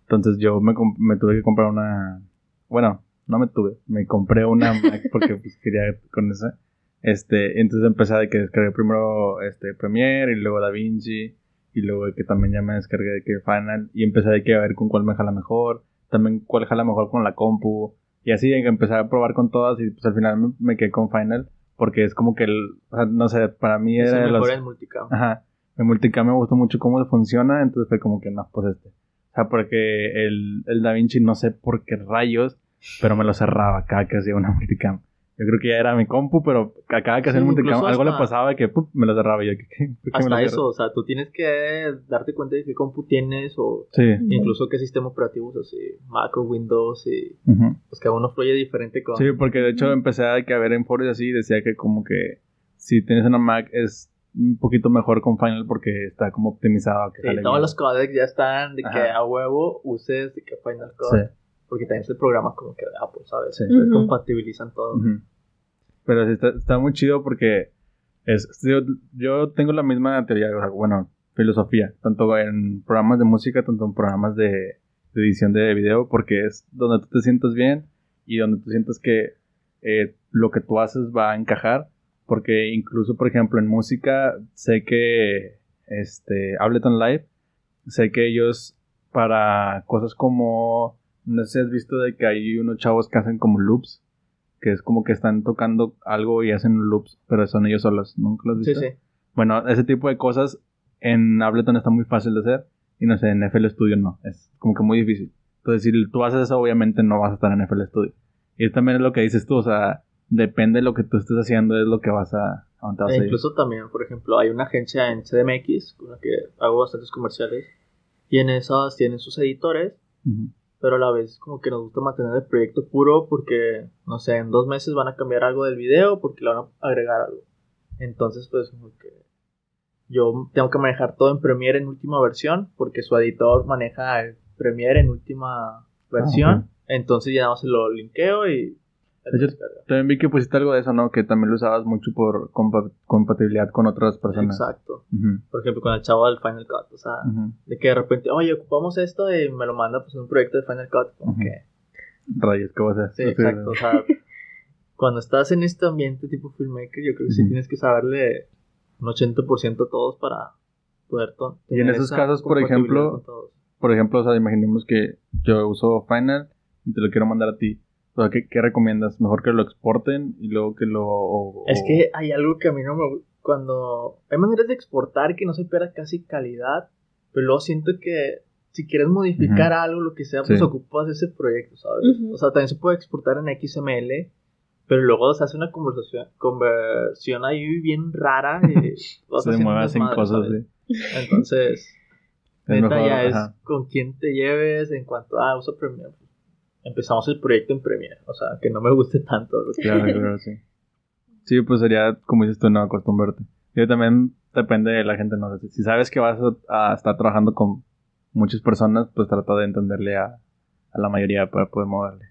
Entonces yo me, me tuve que comprar una, bueno, no me tuve, me compré una Mac porque pues quería con esa. Este, entonces empecé de que descargué primero este Premiere y luego DaVinci y luego de que también ya me descargué de que Final y empecé de que a ver con cuál me jala mejor, también cuál jala mejor con la compu y así empecé a probar con todas y pues al final me, me quedé con Final porque es como que el, o sea, no sé, para mí Es era el mejor los, en multicam. Ajá. el multicam me gustó mucho cómo funciona, entonces fue como que no, pues este. O sea, porque el, el DaVinci no sé por qué rayos, pero me lo cerraba cada que hacía una multicam. Yo creo que ya era mi compu, pero cada que hacía el multicam algo le pasaba que me lo cerraba. Y yo, ¿qué, hasta eso, o sea, tú tienes que darte cuenta de qué compu tienes o incluso qué sistema operativo, así, Mac o Windows y pues cada uno fluye diferente con... Sí, porque de hecho empecé a, a ver en foros así decía que como que si tienes una Mac es un poquito mejor con Final porque está como optimizado. Que sí, todos los codecs ya están de que a huevo uses de que Final Cut. Porque también es el programa como que de Apple, ¿sabes? Sí. compatibilizan todo. Pero sí, está, está, muy chido porque es, yo, yo, tengo la misma teoría, o sea, bueno, filosofía, tanto en programas de música, tanto en programas de, edición de video, porque es donde tú te sientas bien y donde tú sientes que eh, lo que tú haces va a encajar porque incluso, por ejemplo, en música, sé que este, Ableton Live, sé que ellos para cosas como, no sé si has visto de que hay unos chavos que hacen como loops, que es como que están tocando algo y hacen loops, pero son ellos solos, ¿nunca los has visto? Sí, sí. Bueno, ese tipo de cosas en Ableton está muy fácil de hacer y no sé, en FL Studio no, es como que muy difícil. Entonces, si tú haces eso, obviamente no vas a estar en FL Studio. Y también es lo que dices tú, o sea, depende de lo que tú estés haciendo, es lo que vas a, a e incluso también, por ejemplo, hay una agencia en CDMX con la que hago bastantes comerciales y en esas tienen sus editores, pero a la vez como que nos gusta mantener el proyecto puro porque, no sé, en dos meses van a cambiar algo del video porque le van a agregar algo. Entonces, pues como que yo tengo que manejar todo en Premiere en última versión porque su editor maneja el Premiere en última versión. Ah, Entonces ya nada más se lo linkeo y también vi que pusiste algo de eso, ¿no? Que también lo usabas mucho por compatibilidad con otras personas. Exacto. Por ejemplo, con el chavo del Final Cut. O sea, de que de repente, oye, ocupamos esto y me lo manda pues un proyecto de Final Cut. Como que... Rayos, ¿qué vas a hacer? Sí, exacto. o sea, cuando estás en este ambiente tipo filmmaker, yo creo que sí tienes que saberle un 80% a todos para poder Y en esos casos, por ejemplo, por ejemplo, o sea, imaginemos que yo uso Final y te lo quiero mandar a ti o ¿qué, recomiendas? ¿Mejor que lo exporten y luego que lo...? Es que hay algo que a mí no me gusta. Cuando... Hay maneras de exportar que no se pierda casi calidad, pero luego siento que si quieres modificar algo, lo que sea, pues ocupas ese proyecto, ¿sabes? O sea, también se puede exportar en XML, pero luego se hace una conversación, conversión ahí bien rara y se mueve sin cosas, sí. Entonces, neta ya es con quién te lleves en cuanto a ah, uso Premiere empezamos el proyecto en Premiere. O sea, que no me guste tanto. Claro, claro, sí. Sí, pues sería, como dices tú, no acostumbrarte. Yo también depende de la gente, no sé. Si sabes que vas a, estar trabajando con muchas personas, pues trata de entenderle a, a la mayoría para poder moverle.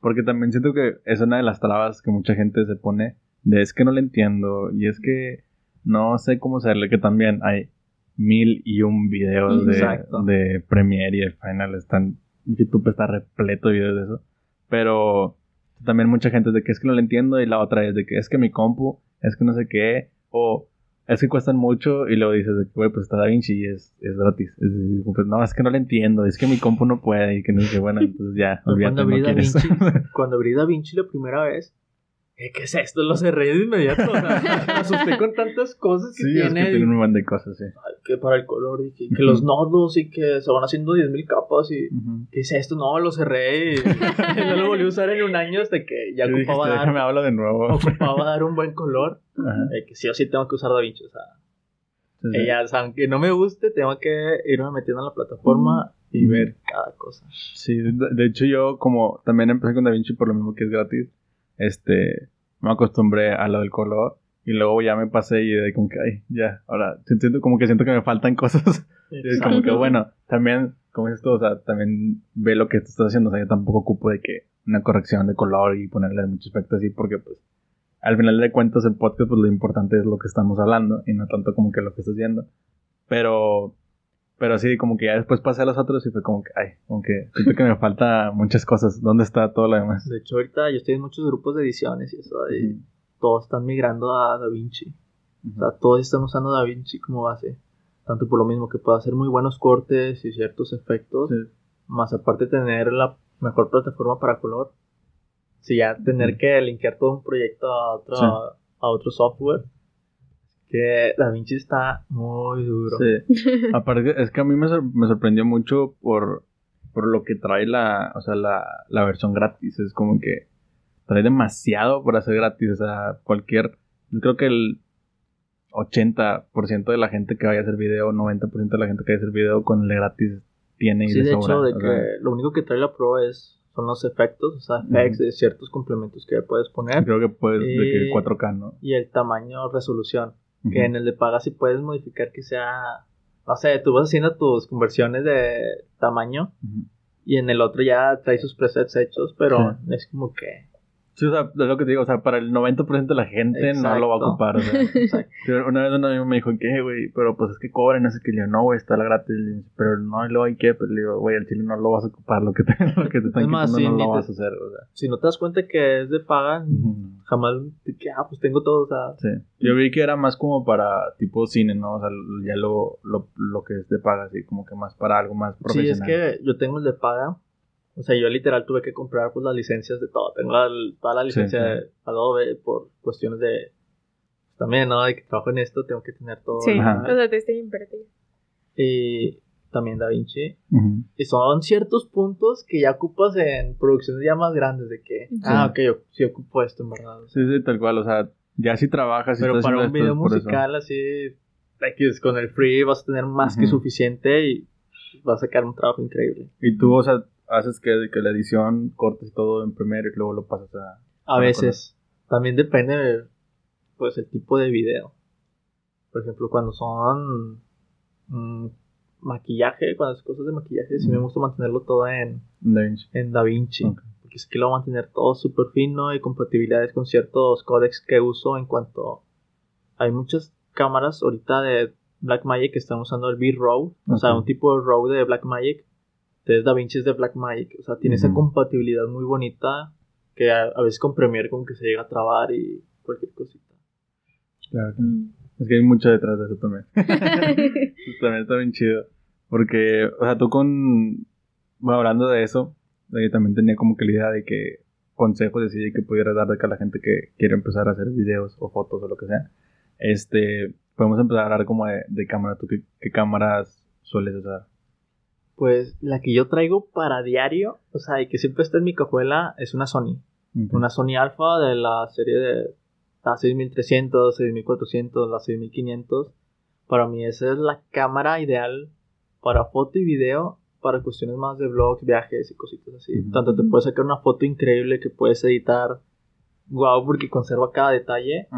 Porque también siento que es una de las trabas que mucha gente se pone de es que no le entiendo y es que no sé cómo hacerle, que también hay mil y un videos de, de Premiere y de Final están YouTube está repleto de videos de eso. Pero también mucha gente es de que es que no lo entiendo y la otra es de que es que mi compu, es que no sé qué, o es que cuestan mucho y luego dices de que, güey, pues está DaVinci y es, es gratis. Es, pues, no, es que no lo entiendo, es que mi compu no puede y que no sé qué, bueno, entonces ya, olvídate, cuando abrí no cuando abrí DaVinci la primera vez, ¿qué es esto? Lo cerré de inmediato. O sea, me asusté con tantas cosas que sí, tiene. Es que tiene un montón de cosas, sí. que para el color y que, los nodos y que se van haciendo 10.000 capas y ¿qué es esto? No, lo cerré y, no lo volví a usar en un año hasta que ya ocupaba dar. Déjame hablar de nuevo. Ocupaba dar un buen color. Eh, que sí o sí tengo que usar DaVinci. O sea, ella, aunque no me guste, tengo que irme metiendo en la plataforma y ver cada cosa. Sí, de hecho yo como también empecé con DaVinci por lo mismo que es gratis este, me acostumbré a lo del color y luego ya me pasé y de como que, ay, ya, ahora siento como que siento que me faltan cosas. y como que, bueno, también, como dices tú, o sea, también ve lo que tú estás haciendo, o sea, yo tampoco ocupo de que una corrección de color y ponerle muchos efectos así, porque pues, al final de cuentas el podcast, pues lo importante es lo que estamos hablando y no tanto como que lo que estás viendo. Pero pero sí, como que ya después pasé a los otros y fue como que, ay, como que siento que me falta muchas cosas. ¿Dónde está todo lo demás? De hecho, ahorita yo estoy en muchos grupos de ediciones y eso, y todos están migrando a DaVinci. O sea, todos están usando DaVinci como base. Tanto por lo mismo que puede hacer muy buenos cortes y ciertos efectos, más aparte tener la mejor plataforma para color. Si ya tener que linkear todo un proyecto a otro, a otro software, Que Da Vinci está muy duro. Sí. Aparte, es que a mí me, sor- me sorprendió mucho por, por lo que trae la, o sea, la, la versión gratis. Es como que trae demasiado por hacer gratis. O sea, cualquier. Yo creo que el 80% de la gente que vaya a hacer video, 90% de la gente que vaya a hacer video con el de gratis tiene y Sí, de de hecho, de que sea, lo único que trae la Pro es son los efectos, o sea, effects de ciertos complementos que puedes poner creo que puedes de que Eh, 4K, ¿no? y el tamaño resolución. Que en el de paga sí puedes modificar que sea, no sé, tú vas haciendo tus conversiones de tamaño y en el otro ya trae sus presets hechos, pero es como que Sí, o sea, es lo que te digo, o sea, para el 90% de la gente no lo va a Exacto. ocupar, o sea. exacto. Sí, Una vez un amigo me dijo, ¿qué, güey? Pero pues es que cobran, sé qué. Le digo, no, güey, está la gratis. Le digo, Pero no, y luego hay que, pero le digo, güey, al chile no lo vas a ocupar. Lo que te, lo que te están Es más, quitando sí, no lo te- vas a hacer, o sea. si no te das cuenta que es de paga, jamás que, ah, pues tengo todo, o sea, Sí. Yo vi que era más como para tipo cine, ¿no? O sea, ya lo, lo, lo que es de paga, así como que más para algo más Sí, profesional. es que yo tengo el de paga. O sea, yo literal tuve que comprar pues las licencias de todo. Tengo la- toda la licencia sí. de Adobe por cuestiones de... También, ¿no? De que trabajo en esto, tengo que tener todo. Sí, Ajá. o sea, te estoy invertido. Y también DaVinci. Ujú. Y son ciertos puntos que ya ocupas en producciones ya más grandes de que... Ah, ok, yo sí ocupo esto, en verdad. O sea, Sí, sí, tal cual. O sea, ya si trabajas y pero estás para un esto video musical así... Con el free vas a tener más que suficiente y vas a sacar un trabajo increíble. Y tú, o sea, haces que, que la edición cortes todo en Premiere y luego lo pasas a... A veces. También depende de, pues, el tipo de video. Por ejemplo, cuando son mm, maquillaje, cuando es cosas de maquillaje, sí me gusta mantenerlo todo en, DaVinci. en DaVinci. Ok. Porque es que lo voy a mantener todo súper fino y compatibilidades con ciertos códecs que uso en cuanto... Hay muchas cámaras ahorita de Blackmagic que están usando el B-Row. O sea, un tipo de RAW de Blackmagic. Entonces DaVinci es de Blackmagic. O sea, tiene esa compatibilidad muy bonita que a, a veces con Premiere como que se llega a trabar y cualquier cosita. Claro. claro. Mm. Es que hay mucho detrás de eso también. también está bien chido. Porque, o sea, tú con... Bueno, hablando de eso, eh, también tenía como que la idea de que consejos así de que pudieras dar de que a la gente que quiere empezar a hacer videos o fotos o lo que sea. Este, podemos empezar a hablar como de, de cámara. ¿Tú qué, qué cámaras sueles usar? Pues la que yo traigo para diario, o sea, y que siempre está en mi cajuela, es una Sony. Una Sony Alpha de la serie de la 6300, 6400, la 6500. Para mí esa es la cámara ideal para foto y video, para cuestiones más de vlogs, viajes y cositas así. Tanto te puedes sacar una foto increíble que puedes editar, wow, porque conserva cada detalle,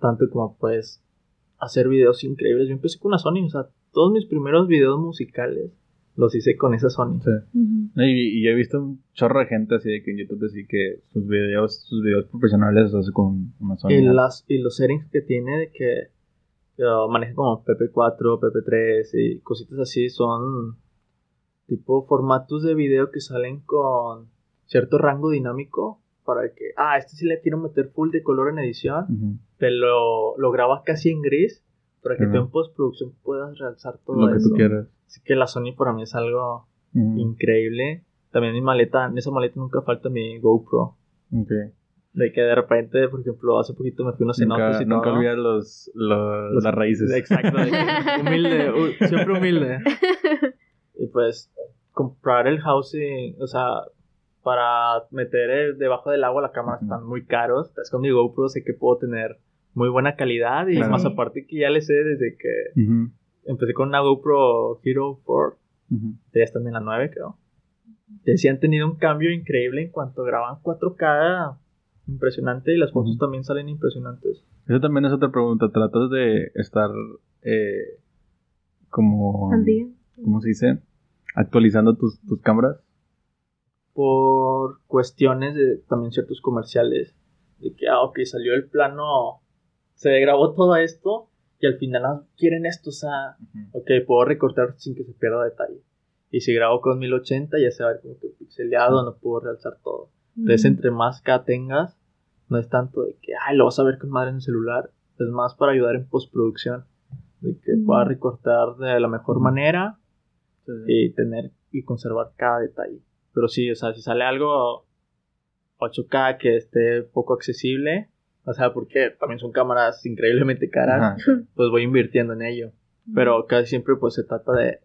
tanto como puedes hacer videos increíbles. Yo empecé con una Sony, o sea, todos mis primeros videos musicales los hice con esa Sony. Sí. Y, y he visto un chorro de gente así de que en YouTube así que sus videos, sus videos profesionales los hace con una Sony. y, las, y los settings que tiene de que uh, maneja como PP4, PP3 y cositas así son tipo formatos de video que salen con cierto rango dinámico para que, ah, este sí le quiero meter full de color en edición, Ujú. te lo, lo grabas casi en gris para que Ajá. tú en postproducción puedas realzar todo Lo que eso. tú quieras. Así que la Sony para mí es algo Ujú. increíble. También mi maleta, en esa maleta nunca falta mi GoPro. Ok. De que de repente, por ejemplo, hace poquito me fui unos cenotes y nunca olvidas los, los- Los- las raíces. Exacto, humilde, siempre humilde. Y pues comprar el housing, o sea, para meter el- debajo del agua la cámara están muy caros. Entonces con mi GoPro sé que puedo tener muy buena calidad y Claro. más aparte que ya le sé desde que empecé con una GoPro Hero 4, ujú. ya están en la 9 creo. Que sí han tenido un cambio increíble en cuanto graban 4K impresionante y las fotos también salen impresionantes. Esa también es otra pregunta. ¿Tratas de estar eh, como... Al día. ¿Cómo se dice? Actualizando tus, tus cámaras. por cuestiones de también ciertos comerciales. De que, ah, ok, salió el plano, se grabó todo esto y al final ah, quieren esto, o sea, ok, puedo recortar sin que se pierda detalle. Y si grabo con 1080 ya se va a ver como que pixeleado, no puedo realzar todo. Entonces, entre más K tengas, no es tanto de que, ay, lo vas a ver con madre en el celular, es más para ayudar en postproducción. De que Mm. pueda recortar de la mejor manera Sí. y tener y conservar cada detalle. Pero sí, o sea, si sale algo 8K que esté poco accesible, O sea, porque también son cámaras increíblemente caras, Ajá. pues voy invirtiendo en ello. Pero casi siempre pues se trata de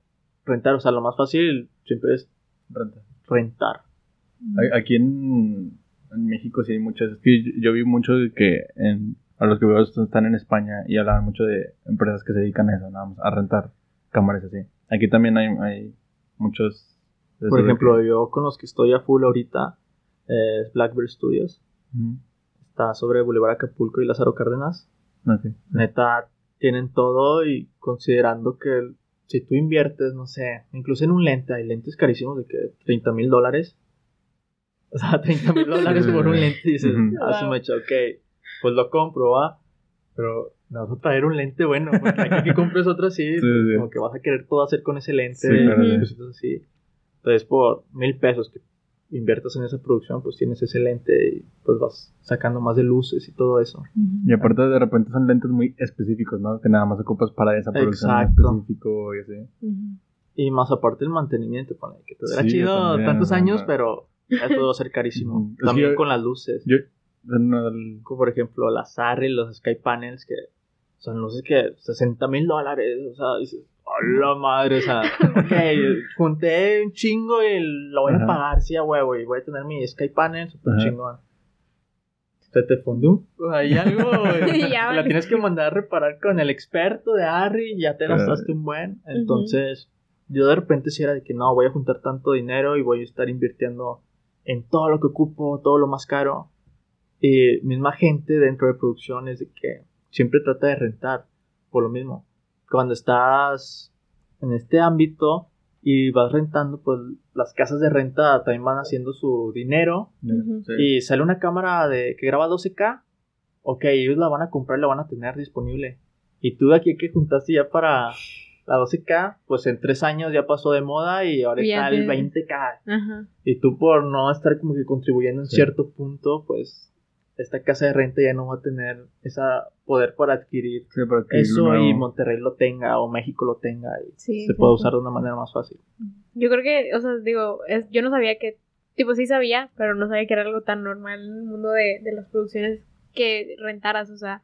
rentar. O sea, lo más fácil siempre es Renta. rentar. A- Aquí en, en México sí hay muchas. Es que yo, yo vi mucho de que en, a los que veo están en España y hablaban mucho de empresas que se dedican a eso, nada más, a rentar cámaras así. Aquí también hay, hay muchos. Por ejemplo, que- yo con los que estoy a full ahorita eh, es Blackbird Studios. Ujú. Está sobre Boulevard Acapulco y Lázaro Cárdenas. Ok. Neta, tienen todo y considerando que el- si tú inviertes, no sé, incluso en un lente, hay lentes carísimos de que 30 mil dólares. O sea, 30 mil dólares por un lente y dices, ah, su mecha, ok, pues lo compro, va. Pero me vas a traer un lente bueno, porque aquí que compres otro así, Sí, pues, sí. como que vas a querer todo hacer con ese lente, Sí, claro. Entonces, por mil pesos que inviertas en esa producción, pues tienes ese lente y pues vas sacando más de luces y todo eso. Y aparte de repente son lentes muy específicos, ¿no? Que nada más ocupas para esa producción en Exacto. específico y así. Y más aparte el mantenimiento, ponle, que te hubiera Sí, chido también, tantos años, pero ya todo va a ser carísimo. También yo- con las luces. Yo, no, el- Como por ejemplo las Arri, los Sky Panels, que son luces que 60 mil dólares, o sea, dices, ¡hola madre! O sea, ok, junté un chingo y lo voy a pagar, sí, a huevo, y voy a tener mi Sky Panel super Ajá. chingón. Se te fundió. Hay algo, güey. Ya la tienes que mandar a reparar con el experto de Arri y ya te gastaste un buen. Entonces, yo de repente si era de que no, voy a juntar tanto dinero y voy a estar invirtiendo en todo lo que ocupo, todo lo más caro. Y misma gente dentro de producciones de que siempre trata de rentar por lo mismo. Cuando estás en este ámbito y vas rentando, pues las casas de renta también van haciendo su dinero sí. y sale una cámara de que graba 12K, ok, ellos la van a comprar y la van a tener disponible. Y tú de aquí que juntaste ya para la 12K, pues en tres años ya pasó de moda y ahora está el te- 20K. Ajá. Y tú por no estar como que contribuyendo en Sí. cierto punto, pues esta casa de renta ya no va a tener ese poder para adquirir Sí, para adquirir eso y. Monterrey lo tenga o México lo tenga y Sí, se puede exacto. usar de una manera más fácil. Yo creo que, o sea, digo, es, yo no sabía que, tipo, sí sabía, pero no sabía que era algo tan normal en el mundo de, de las producciones que rentaras, o sea,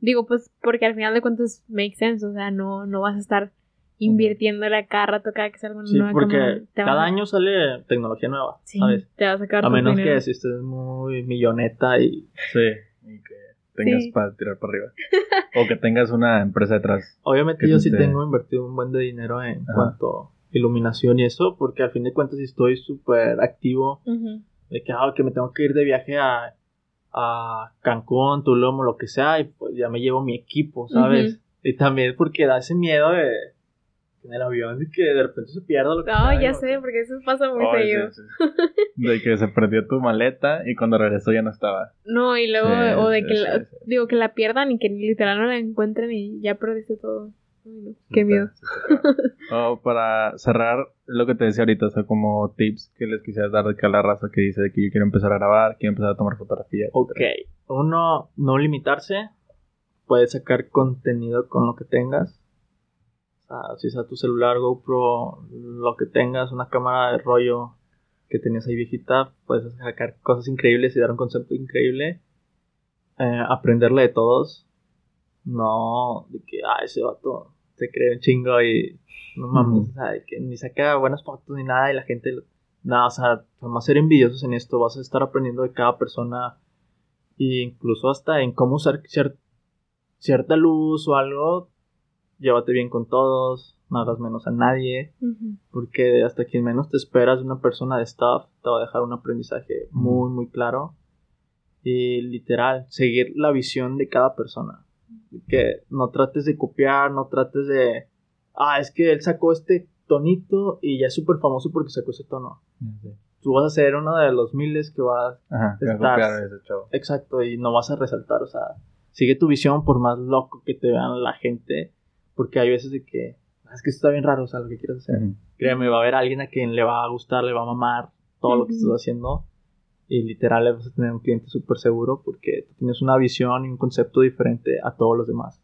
digo, pues, porque al final de cuentas make sense, o sea, no, no vas a estar invirtiéndole cada rato cada que salga una Sí, nueva porque cámara, cada a- año sale tecnología nueva, sí, ¿sabes? te vas a sacar A menos dinero. que si estés muy milloneta y Sí, y que tengas Sí. para tirar para arriba. o que tengas una empresa detrás. Obviamente yo sí te- tengo invertido un buen de dinero en Ajá. cuanto a iluminación y eso, porque al fin de cuentas estoy súper activo Ujú. de que, ah, que me tengo que ir de viaje a, a Cancún, Tulum o lo que sea, y pues ya me llevo mi equipo, ¿sabes? Y también porque da ese miedo de en el avión de que de repente se pierda lo que No, sea, ya sé, porque eso pasa muy Ay, seguido. sí, sí. De que se perdió tu maleta y cuando regresó ya no estaba. No, y luego, Sí, o de sí, que, la- digo, que la pierdan y que literal no la encuentren y ya perdiste todo. Qué miedo. está- sí, está cabrón. O para cerrar lo que te decía ahorita, o sea, como tips que les quisiera dar de que a la raza que dice de que yo quiero empezar a grabar, quiero empezar a tomar fotografías. Ok, uno, no limitarse, puedes sacar contenido con lo que tengas. Sea, si sea tu celular, GoPro, lo que tengas, una cámara de rollo que tenías ahí viejita, puedes sacar cosas increíbles y dar un concepto increíble. Eh, aprenderle de todos. No de que, ah, ese vato se cree un chingo y no mames, o sea, que ni saca buenas fotos ni nada y la gente... Nada, o sea, a ser envidiosos en esto, vas a estar aprendiendo de cada persona e incluso hasta en cómo usar cier- cierta luz o algo, llévate bien con todos, no hagas menos a nadie, porque hasta quien menos te esperas de una persona de staff te va a dejar un aprendizaje muy, muy claro. Y literal, seguir la visión de cada persona. Que no trates de copiar, no trates de... Ah, es que él sacó este tonito y ya es súper famoso porque sacó ese tono. Sí. Tú vas a ser uno de los miles que va a a ese chavo. Exacto, y no vas a resaltar, o sea, sigue tu visión por más loco que te vean la gente, porque hay veces de que, "Ah, es que esto está bien raro, o sea, lo que quieres hacer. Créeme, va a haber alguien a quien le va a gustar, le va a mamar todo lo que estás haciendo, y literal le vas a tener un cliente súper seguro, porque tú tienes una visión y un concepto diferente a todos los demás.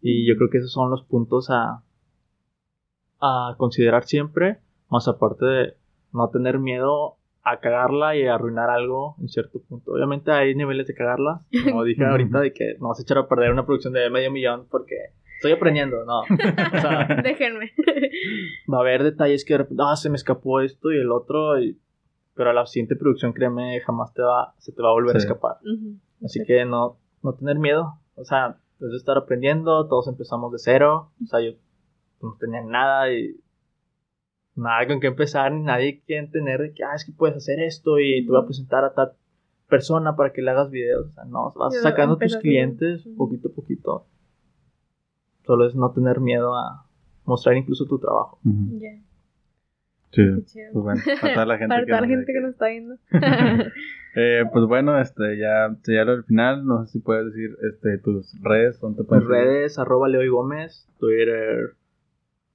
Y yo creo que esos son los puntos a, a considerar siempre, más aparte de no tener miedo a cagarla y a arruinar algo en cierto punto. Obviamente hay niveles de cagarla, como dije ahorita, de que no vas a echar a perder una producción de medio millón porque estoy aprendiendo, no. O sea, Déjenme. va a haber detalles que de repente, ah, se me escapó esto y el otro, y- pero a la siguiente producción, créeme, jamás te va, se te va a volver a escapar. Así que no, no tener miedo. O sea, es de estar aprendiendo, todos empezamos de cero. O sea, yo no tenía nada y nada con qué empezar, ni nadie que tener de que, ah, es que puedes hacer esto y te voy a presentar a tal persona para que le hagas videos. O sea, no, vas Yo sacando tus clientes poquito a poquito. Solo es no tener miedo a mostrar incluso tu trabajo. Ya, Sí. qué chido. Pues bueno, para toda la gente Para que toda la nos- gente que nos está viendo. Eh, pues bueno, este, ya lo del final. No sé si puedes decir este, tus redes, dónde te Mis redes, arroba Leo y Gómez, Twitter,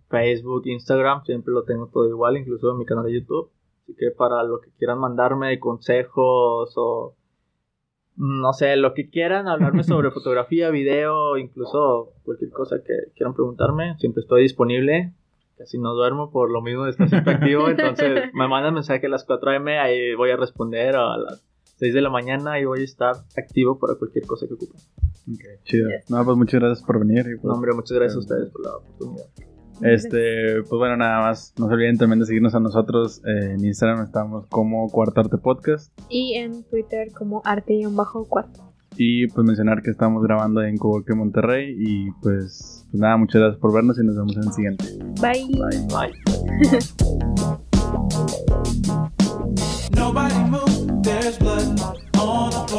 Facebook, Instagram, siempre lo tengo todo igual, incluso en mi canal de YouTube. Así que para lo que quieran mandarme consejos o no sé, lo que quieran, hablarme sobre fotografía, video, incluso cualquier cosa que quieran preguntarme, siempre estoy disponible. Casi no duermo por lo mismo de estar siempre activo, entonces me mandan mensaje a las 4 am, ahí voy a responder o a las 6 de la mañana y voy a estar activo para cualquier cosa que ocupen. Ok, chido. No, pues muchas gracias por venir. y, pues, No, hombre, muchas gracias a ustedes por la oportunidad. Este, pues bueno, nada más. No se olviden también de seguirnos a nosotros. Eh, en Instagram estamos como Cuarto Arte Podcast. Y en Twitter como arte-cuarto. Y pues mencionar que estamos grabando en Coboque, Monterrey. Y pues, pues, nada, muchas gracias por vernos y nos vemos en el siguiente. Bye. Bye. Bye.